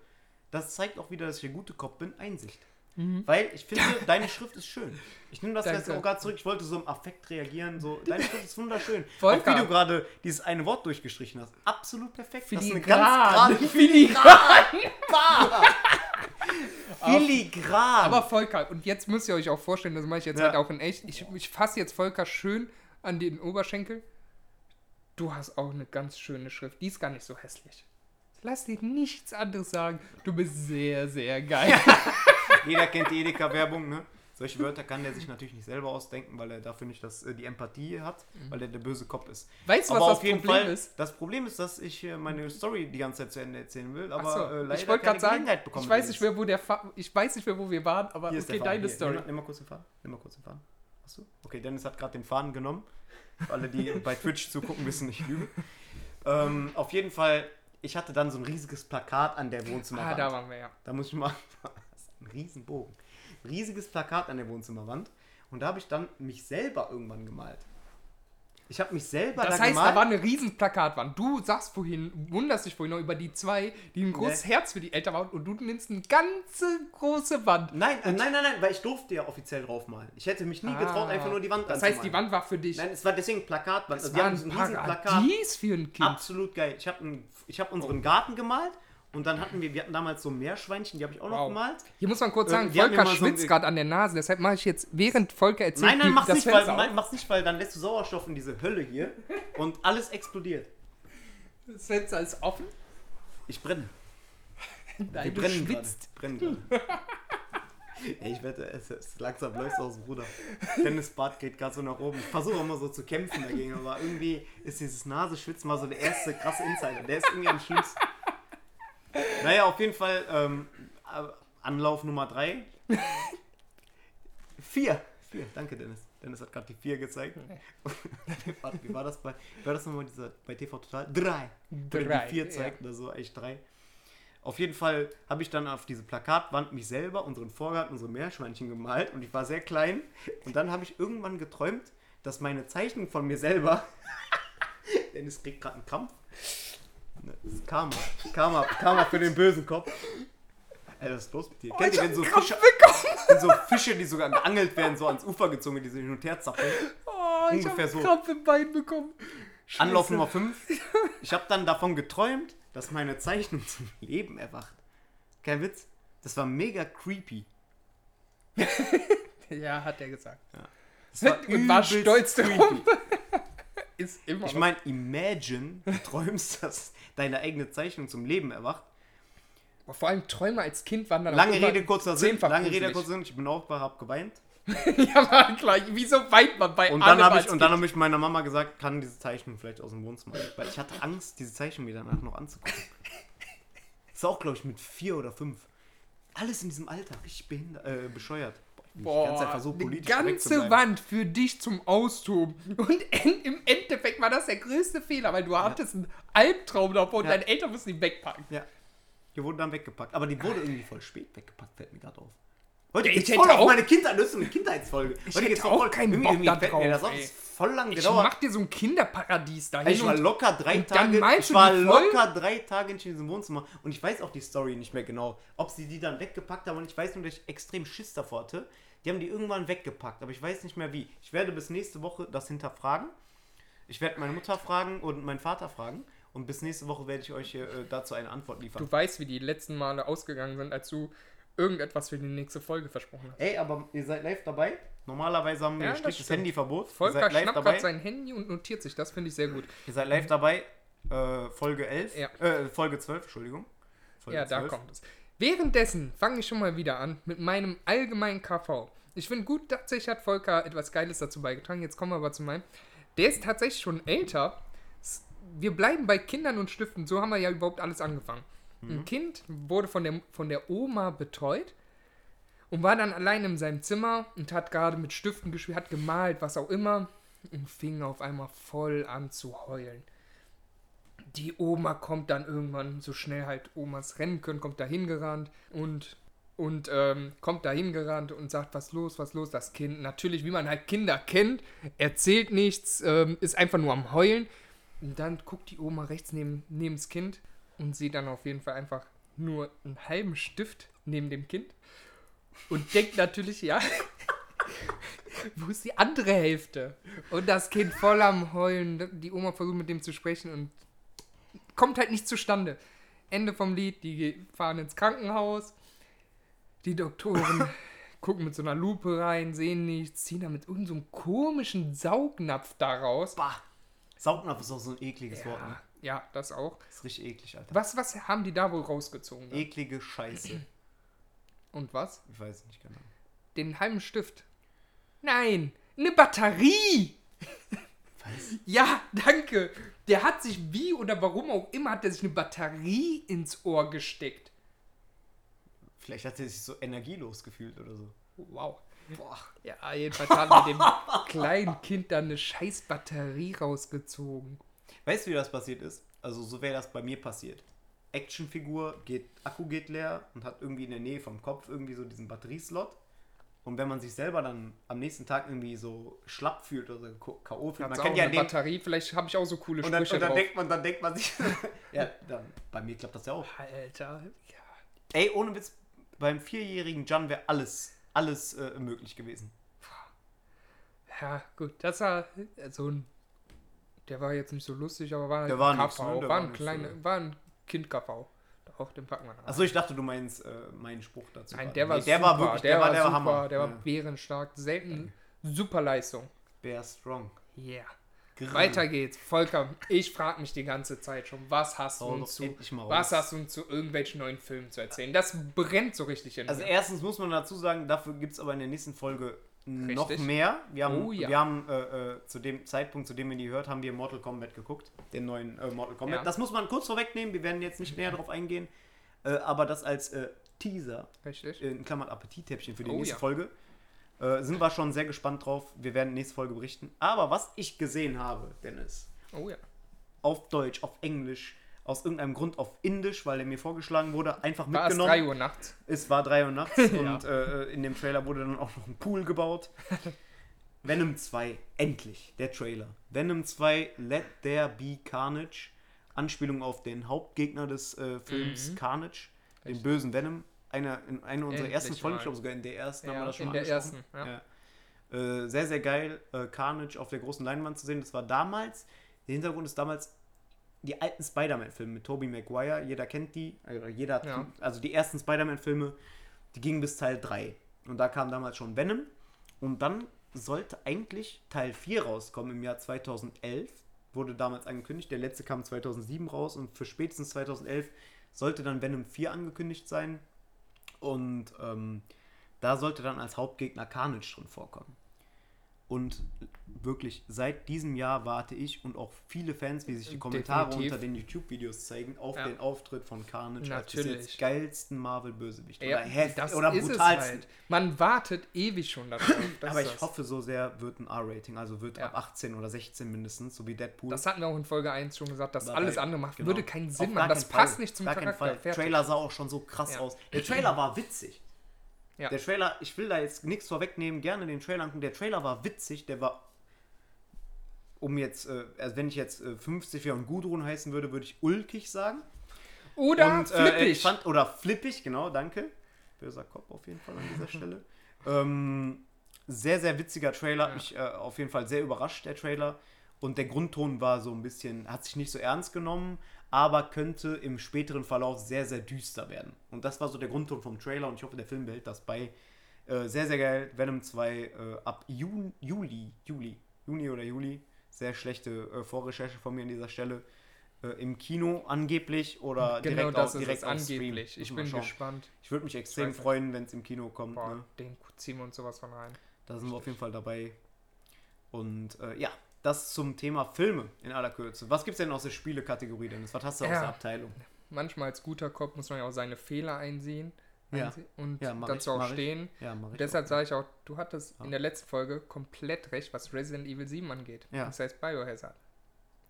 Das zeigt auch wieder, dass ich ein guter Kopf bin. Einsicht. Weil ich finde, deine Schrift ist schön. Ich nehme das Danke. jetzt auch gerade zurück. Ich wollte so im Affekt reagieren. So, deine Schrift ist wunderschön. Volker. Auch wie du gerade dieses eine Wort durchgestrichen hast. Absolut perfekt. Das ist eine Filigran. ganz gerade Filigran. Filigran. Aber Volker, und jetzt müsst ihr euch auch vorstellen, das mache ich jetzt Ja. halt auch in echt. Ich, ich fasse jetzt Volker schön an den Oberschenkel. Du hast auch eine ganz schöne Schrift. Die ist gar nicht so hässlich. Lass dir nichts anderes sagen. Du bist sehr, sehr geil. Jeder kennt die Edeka-Werbung, ne? Solche Wörter kann der sich natürlich nicht selber ausdenken, weil er dafür nicht das, äh, die Empathie hat, weil er der böse Kopf ist. Weißt du, was aber das auf jeden Problem Fall, ist? das Problem ist, dass ich äh, meine Story die ganze Zeit zu Ende erzählen will, aber Achso, äh, leider ich wollte keine gerade sagen, Gelegenheit bekommen. ich weiß nicht mehr, wo der Fa ich weiß nicht mehr, wo wir waren, aber Hier okay, deine Hier, Story. Nimm, mal- nimm mal kurz den Faden. Nimm mal kurz den Faden. Hast du? Okay, Dennis hat gerade den Faden genommen. Für alle, die bei Twitch zugucken, wissen, ich lüge. Ähm, auf jeden Fall, ich hatte dann so ein riesiges Plakat an der Wohnzimmerwand. Ah, da waren wir ja. Da muss ich mal. Ein Riesenbogen. Riesiges Plakat an der Wohnzimmerwand. Und da habe ich dann mich selber irgendwann gemalt. Ich habe mich selber Das da heißt, gemalt. da war eine riesen Plakatwand. Du sagst vorhin, wunderst dich vorhin noch über die zwei, die ein großes Nee. Herz für die Eltern waren und du nimmst eine ganze große Wand. nein, äh, nein, nein, nein, weil ich durfte ja offiziell draufmalen. Ich hätte mich nie getraut, Ah, einfach nur die Wand Das heißt, die. Wand war für dich. Nein, es war deswegen Plakatwand. das Also, war ein riesen Plakat. Für ein Kind. Absolut geil. Ich habe hab unseren. Garten gemalt und dann hatten wir, wir hatten damals so Meerschweinchen, die habe ich auch noch Wow. gemalt. Hier muss man kurz Äh, sagen, haben Volker immer so schwitzt gerade an der Nase, deshalb mache ich jetzt, während Volker erzählt, Nein, nein, mach's das nicht, weil, nein, mach's nicht, weil dann lässt du Sauerstoff in diese Hölle hier und alles explodiert. Das Fenster ist offen. Ich brenne. Nein, Wir du brennen gerade. schwitzt. Brennen gerade. Ey, ich wette, es ist langsam läuft aus dem Ruder. Dennis Bart geht gerade so nach oben. Ich versuche immer so zu kämpfen dagegen, aber irgendwie ist dieses Nasenschwitzen mal so der erste krasse Insider. Der ist irgendwie am schlimmsten. Naja, auf jeden Fall ähm, äh, Anlauf Nummer 3. Vier. Vier. Danke, Dennis. Dennis hat gerade die vier gezeigt. Warte, Wie war das bei, wie war das nochmal dieser, bei TV Total? Drei. Oder Drei, die vier ja. zeigt oder so, eigentlich drei. Auf jeden Fall habe ich dann auf diese Plakatwand mich selber, unseren Vorgarten, unsere Meerschweinchen gemalt und ich war sehr klein. Und dann habe ich irgendwann geträumt, dass meine Zeichnung von mir selber. Dennis kriegt gerade einen Krampf. Das ist Karma. Karma. Karma für den bösen Kopf. Ey, was ist los mit dir? Kennt ihr, wenn so, Fische, wenn so Fische, die sogar geangelt werden, so ans Ufer gezogen, die sich hin und her zappeln? Oh, ich Ungefähr habe so. Krampf im Bein bekommen. Anlauf Scheiße. Nummer 5. Ich habe dann davon geträumt, dass meine Zeichnung zum Leben erwacht. Kein Witz. Das war mega creepy. Ja, hat er gesagt. Das war, Und war stolz drauf. Ist immer Ich meine, imagine, du träumst, dass deine eigene Zeichnung zum Leben erwacht. Aber vor allem Träume als Kind waren dann Lange Rede, kurzer Sinn. Lange Rede, kurzer Sinn. Ich bin aufgewacht, hab geweint. ja, war gleich. Wieso weint man bei Und dann habe ich, und dann hab ich meiner Mama gesagt, kann diese Zeichnung vielleicht aus dem Wohnzimmer. Weil ich hatte Angst, diese Zeichnung mir danach noch anzugucken. War auch, glaube ich, mit vier oder fünf. Alles in diesem Alter, richtig behindert, äh, bescheuert. Boah, ich Boah, versucht, eine ganze. Wand für dich zum Austoben. Und en- im Endeffekt war das der größte Fehler, weil du hattest einen Albtraum davon und Ja. deine Eltern mussten ihn wegpacken. Ja. Die wurde dann weggepackt. Aber die wurde irgendwie voll spät weggepackt, fällt mir gerade auf. Heute Ja, ich voll hätte auf auch- meine Kindheit. Das ist eine Kindheitsfolge. Ich Heute hätte voll- auch keinen irgendwie- Bock irgendwie da fällt mir drauf, das auf. Voll lang Ich gedauert. mach dir so ein Kinderparadies dahin. Ich war locker drei Tage. Ich war locker drei Tage in diesem Wohnzimmer. Und ich weiß auch die Story nicht mehr genau. Ob sie die dann weggepackt haben. Und ich weiß nur, dass ich extrem Schiss davor hatte. Die haben die irgendwann weggepackt. Aber ich weiß nicht mehr wie. Ich werde bis nächste Woche das hinterfragen. Ich werde meine Mutter fragen und meinen Vater fragen. Und bis nächste Woche werde ich euch äh, dazu eine Antwort liefern. Du weißt, wie die letzten Male ausgegangen sind, als du irgendetwas für die nächste Folge versprochen hast. Ey, aber ihr seid live dabei. Normalerweise haben wir Ja, striktes. Handyverbot. Volker schnappt gerade sein Handy und notiert sich. Das finde ich sehr gut. Ihr seid live dabei. Äh, Folge 11. Ja. Äh, Folge 12, Entschuldigung. Folge ja, da 12. kommt es. Währenddessen fange ich schon mal wieder an mit meinem allgemeinen KV. Ich finde gut, tatsächlich hat Volker etwas Geiles dazu beigetragen. Jetzt kommen wir aber zu meinem. Der ist tatsächlich schon älter. Wir bleiben bei Kindern und Stiften. So haben wir ja überhaupt alles angefangen. Ein Kind wurde von der, von der Oma betreut und war dann allein in seinem Zimmer und hat gerade mit Stiften gespielt, hat gemalt, was auch immer und fing auf einmal voll an zu heulen. Die Oma kommt dann irgendwann, so schnell halt Omas rennen können, kommt da hingerannt und, und ähm, kommt da hingerannt und sagt, was los, was los, das Kind. Natürlich, wie man halt Kinder kennt, erzählt nichts, ähm, ist einfach nur am Heulen. Und dann guckt die Oma rechts neben, neben das Kind und sieht dann auf jeden Fall einfach nur einen halben Stift neben dem Kind und denkt natürlich, ja, wo ist die andere Hälfte? Und das Kind voll am Heulen. Die Oma versucht mit dem zu sprechen und kommt halt nicht zustande. Ende vom Lied, die fahren ins Krankenhaus. Die Doktoren gucken mit so einer Lupe rein, sehen nichts, ziehen da mit irgendeinem so komischen Saugnapf daraus. Bah. Saugnapf ist auch so ein ekliges Wort. Ne? Ja, ja, das auch. Das ist richtig eklig, Alter. Was, was haben die da wohl rausgezogen? dann? Eklige Scheiße. Und was? Ich weiß nicht genau. Den halben Stift. Nein, eine Batterie! Was? Ja, danke. Der hat sich wie oder warum auch immer hat er sich eine Batterie ins Ohr gesteckt. Vielleicht hat er sich so energielos gefühlt oder so. Wow. Boah. Ja, jedenfalls hat er dem kleinen Kind dann eine scheiß Batterie rausgezogen. Weißt du, wie das passiert ist? Also so wäre das bei mir passiert. Actionfigur, geht, Akku geht leer und hat irgendwie in der Nähe vom Kopf irgendwie so diesen Batterieslot. Und wenn man sich selber dann am nächsten Tag irgendwie so schlapp fühlt oder so K.O. fühlt, Hat's man kennt ja eine den, Batterie, vielleicht habe ich auch so coole und dann, Sprüche und dann drauf. denkt man, dann denkt man sich, ja, dann, bei mir klappt das ja auch. Alter, ja. Ey, ohne Witz, beim vierjährigen Jan wäre alles, alles äh, möglich gewesen. Ja, gut, das war so ein. Der war jetzt nicht so lustig, aber war halt Der war ein nix, ne? Der war, war ein nix, kleine, äh. war ein Kind-KV. Auch den packen wir dann. Achso, ich dachte, du meinst äh, meinen Spruch dazu. Nein, der war Nee, der super. war wirklich, der, war, der super, Hammer. der war ja. bärenstark. Selten super Leistung. Bear strong. Yeah. Grrr. Weiter geht's. Volker, ich frage mich die ganze Zeit schon, was hast du uns zu, was hast du uns zu irgendwelchen neuen Filmen zu erzählen? Das brennt so richtig in Also mir. erstens muss man dazu sagen, dafür gibt es aber in der nächsten Folge noch Richtig. mehr. Wir haben, Oh ja. wir haben äh, äh, zu dem Zeitpunkt, zu dem wir die gehört haben, wir Mortal Kombat geguckt. Den neuen äh, Mortal Kombat. Ja. Das muss man kurz vorwegnehmen. Wir werden jetzt nicht näher darauf eingehen. Äh, aber das als äh, Teaser, Richtig? in Klammern Appetittäppchen für die Oh nächste ja. Folge, äh, sind wir schon sehr gespannt drauf. Wir werden nächste Folge berichten. Aber was ich gesehen habe, Dennis, Oh ja. auf Deutsch, auf Englisch, aus irgendeinem Grund auf Indisch, weil er mir vorgeschlagen wurde, einfach War es mitgenommen. 3 Uhr nachts? Es war 3 Uhr nachts Ja. und äh, in dem Trailer wurde dann auch noch ein Pool gebaut. Venom 2, endlich, der Trailer. Venom 2, Let There Be Carnage. Anspielung auf den Hauptgegner des äh, Films Mhm. Carnage, den Richtig. bösen Venom. Einer, in einer unserer Endlich ersten Folgen, ich glaube sogar in der ersten haben wir Ja, das schon in mal der angesprochen. ersten. Ja. Ja. Äh, sehr, sehr geil, äh, Carnage auf der großen Leinwand zu sehen. Das war damals, der Hintergrund ist damals die alten Spider-Man-Filme mit Tobey Maguire. Jeder kennt die, also jeder Ja. also die ersten Spider-Man-Filme, die gingen bis Teil 3. Und da kam damals schon Venom. Und dann sollte eigentlich Teil 4 rauskommen im Jahr 2011. Wurde damals angekündigt. Der letzte kam 2007 raus und für spätestens 2011 sollte dann Venom 4 angekündigt sein. Und ähm, da sollte dann als Hauptgegner Carnage drin vorkommen. Und wirklich, seit diesem Jahr warte ich und auch viele Fans, wie sich die Kommentare Definitiv. unter den YouTube-Videos zeigen, auf Ja. den Auftritt von Carnage als Natürlich. jetzt geilsten Marvel-Bösewicht. Ja, oder heft das oder brutalsten. halt. Man wartet ewig schon darauf. Aber ich hoffe so sehr, wird ein R-Rating, also wird Ja. ab 18 oder 16 mindestens, so wie Deadpool. Das hatten wir auch in Folge 1 schon gesagt, dass Dabei- alles andere macht, genau. würde keinen Sinn machen. Das passt Fall. nicht zum Gar Charakter. Fertig. Trailer sah auch schon so krass aus. Der Trailer war witzig. Ja. Der Trailer, ich will da jetzt nichts vorwegnehmen, gerne den Trailer angucken. Der Trailer war witzig, der war. Um jetzt, äh, also wenn ich jetzt äh, 50 wäre und Gudrun heißen würde, würde ich ulkig sagen. Oder und, äh, flippig. ich fand, oder flippig, genau, danke. Böser Kopf auf jeden Fall an dieser Stelle. Ähm, sehr, sehr witziger Trailer. Hat Ja. mich äh, auf jeden Fall sehr überrascht, der Trailer. Und der Grundton war so ein bisschen, hat sich nicht so ernst genommen, aber könnte im späteren Verlauf sehr, sehr düster werden. Und das war so der Grundton vom Trailer und ich hoffe, der Film behält das bei. Äh, sehr, sehr geil. Venom 2 äh, ab Juni, Juli, Juli, Juni oder Juli. Sehr schlechte äh, Vorrecherche von mir an dieser Stelle. äh, im Kino angeblich oder Genau direkt, das auf, direkt auf Stream. angeblich. Ich bin gespannt. Ich würde mich extrem nicht. freuen, wenn es im Kino kommt. Boah, Ne? den ziehen wir uns sowas von rein. Da sind wir auf jeden Fall dabei. Und äh, ja, das zum Thema Filme in aller Kürze. Was gibt es denn aus der Spielekategorie, Dennis? Was hast du aus Ja. der Abteilung? Manchmal als guter Kopf muss man ja auch seine Fehler einsehen. Ja. und Ja, dazu ich, auch stehen. Ja, Deshalb sage ich auch, du hattest in der letzten Folge komplett recht, was Resident Evil 7 angeht. Das heißt Biohazard.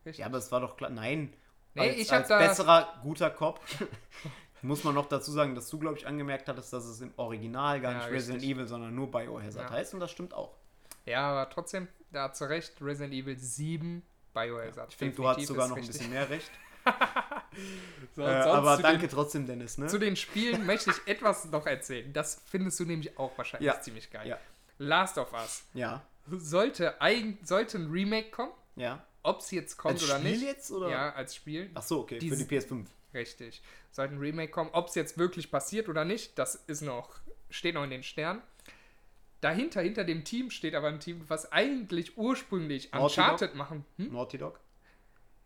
Richtig. Ja, aber es war doch klar. Nein. Nee, als, ich als besserer, guter Cop muss man noch dazu sagen, dass du, glaube ich, angemerkt hattest, dass es im Original gar nicht Resident. Evil, sondern nur Biohazard heißt. Und das stimmt auch. Ja, aber trotzdem, da hast du recht, Resident Evil 7 Biohazard. Ich finde, du hast sogar noch ein richtig. bisschen mehr recht. So, Äh, aber zu danke Den, trotzdem, Dennis. Ne? zu den Spielen möchte ich etwas noch erzählen. Das findest du nämlich auch wahrscheinlich Ja. ziemlich geil. Ja. Last of Us. Ja, Sollte, eigen, sollte ein Remake kommen, ja. ob es jetzt kommt Als oder Spiel nicht. jetzt? Oder? Ja, als Spiel. Ach so, okay, für Diese- die PS5. Richtig. Sollte ein Remake kommen. Ob es jetzt wirklich passiert oder nicht, das ist noch, steht noch in den Sternen. Dahinter, hinter dem Team steht aber ein Team, was eigentlich ursprünglich Naughty Uncharted machen. Hm? Naughty Dog?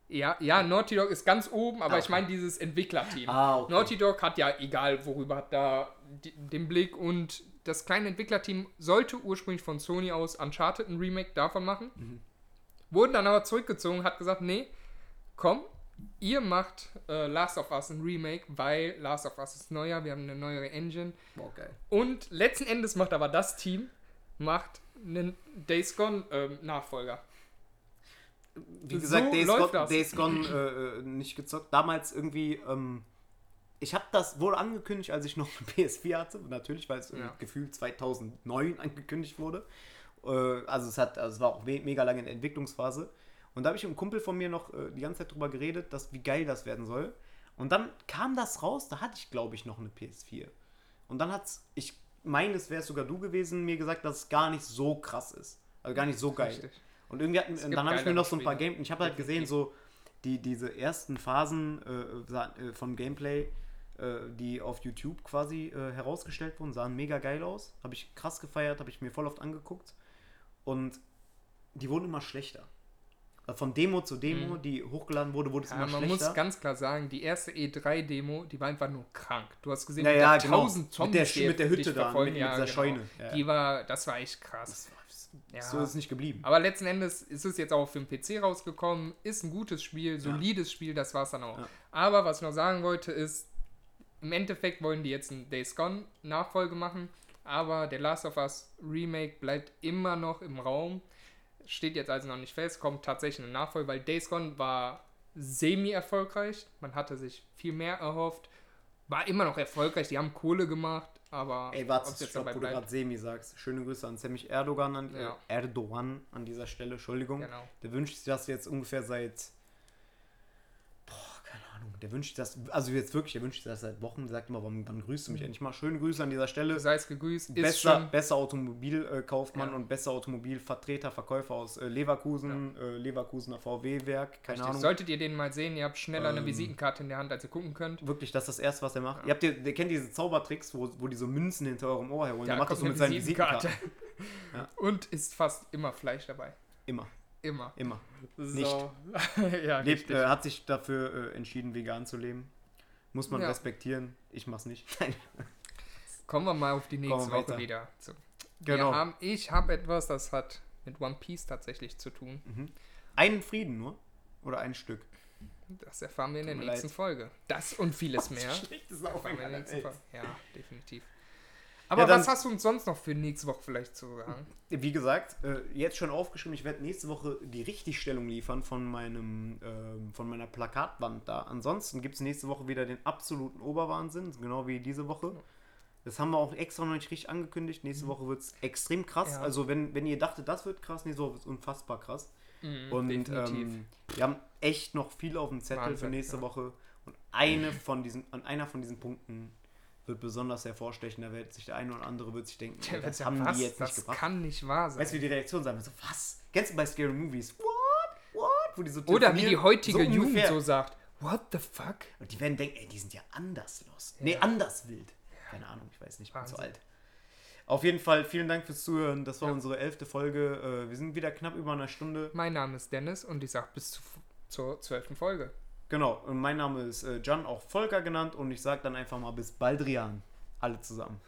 Ja, ja, Naughty Dog ist ganz oben, aber Ah, ich okay. meine dieses Entwicklerteam. Ah, okay. Naughty Dog hat ja, egal worüber, hat da den Blick und das kleine Entwicklerteam sollte ursprünglich von Sony aus Uncharted ein Remake davon machen. Mhm. Wurden dann aber zurückgezogen, hat gesagt, nee, komm, ihr macht äh, Last of Us ein Remake, weil Last of Us ist neuer, wir haben eine neuere Engine. Boah, geil. Und letzten Endes macht aber das Team, macht einen Days Gone ähm, Nachfolger. Wie gesagt, So Days Gone. Days Gone äh, äh, nicht gezockt. Damals irgendwie, ähm, ich habe das wohl angekündigt, als ich noch eine PS4 hatte. Natürlich, weil es Ja. gefühlt 2009 angekündigt wurde. Äh, also es hat, also es war auch me mega lange in der Entwicklungsphase. Und da habe ich mit einem Kumpel von mir noch äh, die ganze Zeit drüber geredet, dass, wie geil das werden soll. Und dann kam das raus, da hatte ich, glaube ich, noch eine PS4. Und dann hat's, ich meine, es wäre sogar du gewesen, mir gesagt, dass es gar nicht so krass ist. Also gar nicht so geil. Richtig. Und irgendwie hatten, dann habe ich mir noch so ein paar. Game, ich habe halt gesehen, so die, diese ersten Phasen äh, äh, vom Gameplay, äh, die auf YouTube quasi äh, herausgestellt wurden, sahen mega geil aus. Habe ich krass gefeiert, habe ich mir voll oft angeguckt. Und die wurden immer schlechter. Also von Demo zu Demo, die hochgeladen wurde, wurde es Mhm. Ja, immer man schlechter. muss ganz klar sagen, die erste E3-Demo, die war einfach nur krank. Du hast gesehen, ja, ja, da genau. tausend Mit Zombies der, mit der Hütte da, mit, mit Ja, dieser genau. Scheune. Die war, das war echt krass. war. So ist es nicht geblieben. Aber letzten Endes ist es jetzt auch für den PC rausgekommen, ist ein gutes Spiel, solides Spiel, das war es dann auch. Aber was ich noch sagen wollte ist, im Endeffekt wollen die jetzt ein Days Gone Nachfolge machen, aber der Last of Us Remake bleibt immer noch im Raum. Steht jetzt also noch nicht fest, kommt tatsächlich eine Nachfolge, weil Days Gone war semi-erfolgreich. Man hatte sich viel mehr erhofft. War immer noch erfolgreich, die haben Kohle gemacht, aber Ey, warte, ich glaub, wo du gerade Semi sagst. Schöne Grüße an Semich Erdogan an, Ja. äh, Erdogan an dieser Stelle, Entschuldigung. Genau. Der wünscht sich das jetzt ungefähr seit. Ahnung. Der wünscht sich das. Also jetzt wirklich, der wünscht sich das seit Wochen. Sagt immer, wann, wann grüßt du mich endlich mal? Schöne Grüße an dieser Stelle. Sei es gegrüßt, Besser, schon besser Automobilkaufmann Ja. und besser Automobilvertreter, Verkäufer aus äh, Leverkusen, äh, Leverkusener VW-Werk, keine Richtig. Ahnung. Solltet ihr den mal sehen, ihr habt schneller eine Ähm, Visitenkarte in der Hand, als ihr gucken könnt. Wirklich, das ist das Erste, was er macht. Ihr, habt, ihr, ihr kennt diese Zaubertricks, wo, wo die so Münzen hinter eurem Ohr herholen. Der macht das so eine mit seinen Visitenkarten. Ja. Und ist fast immer Fleisch dabei. Immer, Immer. immer. So. ja, Lebt, äh, hat sich dafür äh, entschieden, vegan zu leben. Muss man Ja. respektieren. Ich mach's nicht. Kommen wir mal auf die nächste Woche wieder. So. Genau. Wir haben, ich habe etwas, das hat mit One Piece tatsächlich zu tun. Einen Frieden nur? Oder ein Stück? Das erfahren wir in der Tut mir nächsten leid. Folge. Das und vieles mehr. Schlechtes erfahren wir in der aller nächsten Welt. Folge. Ja, definitiv. Aber dann- was hast du uns sonst noch für nächste Woche vielleicht zu sagen? Wie gesagt, äh, jetzt schon aufgeschrieben, ich werde nächste Woche die Richtigstellung liefern von meinem ähm, von meiner Plakatwand da. Ansonsten gibt es nächste Woche wieder den absoluten Oberwahnsinn, genau wie diese Woche. Das haben wir auch extra noch nicht richtig angekündigt. Nächste Woche wird es extrem krass. Ja. Also wenn, wenn ihr dachtet, das wird krass, nächste Woche wird es unfassbar krass. Mhm, Und ähm, wir haben echt noch viel auf dem Zettel für Wahnsinn, nächste ja. Woche. Und eine von diesen, an einer von diesen Punkten wird besonders hervorstechen. Da wird sich der eine oder andere wird sich denken, Der das ja, haben was? die jetzt nicht das gebracht. kann nicht wahr sein. Weißt du, wie die Reaktion sein wird? So, was? Kennst du bei Scary Movies? What? What? Wo die so Oder wie die heutige So Jugend ungefähr. so sagt. What the fuck? Und die werden denken, ey, die sind ja anders lost. Ja. Nee, anders wild. Keine Ahnung, ich weiß nicht, ich bin zu alt. Auf jeden Fall, vielen Dank fürs Zuhören. Das war Ja. unsere elfte Folge. Äh, Wir sind wieder knapp über einer Stunde. Mein Name ist Dennis und ich sag bis zu, zur zwölften Folge. Genau, und mein Name ist äh, Jan, auch Volker genannt und ich sage dann einfach mal bis Baldrian. Alle zusammen.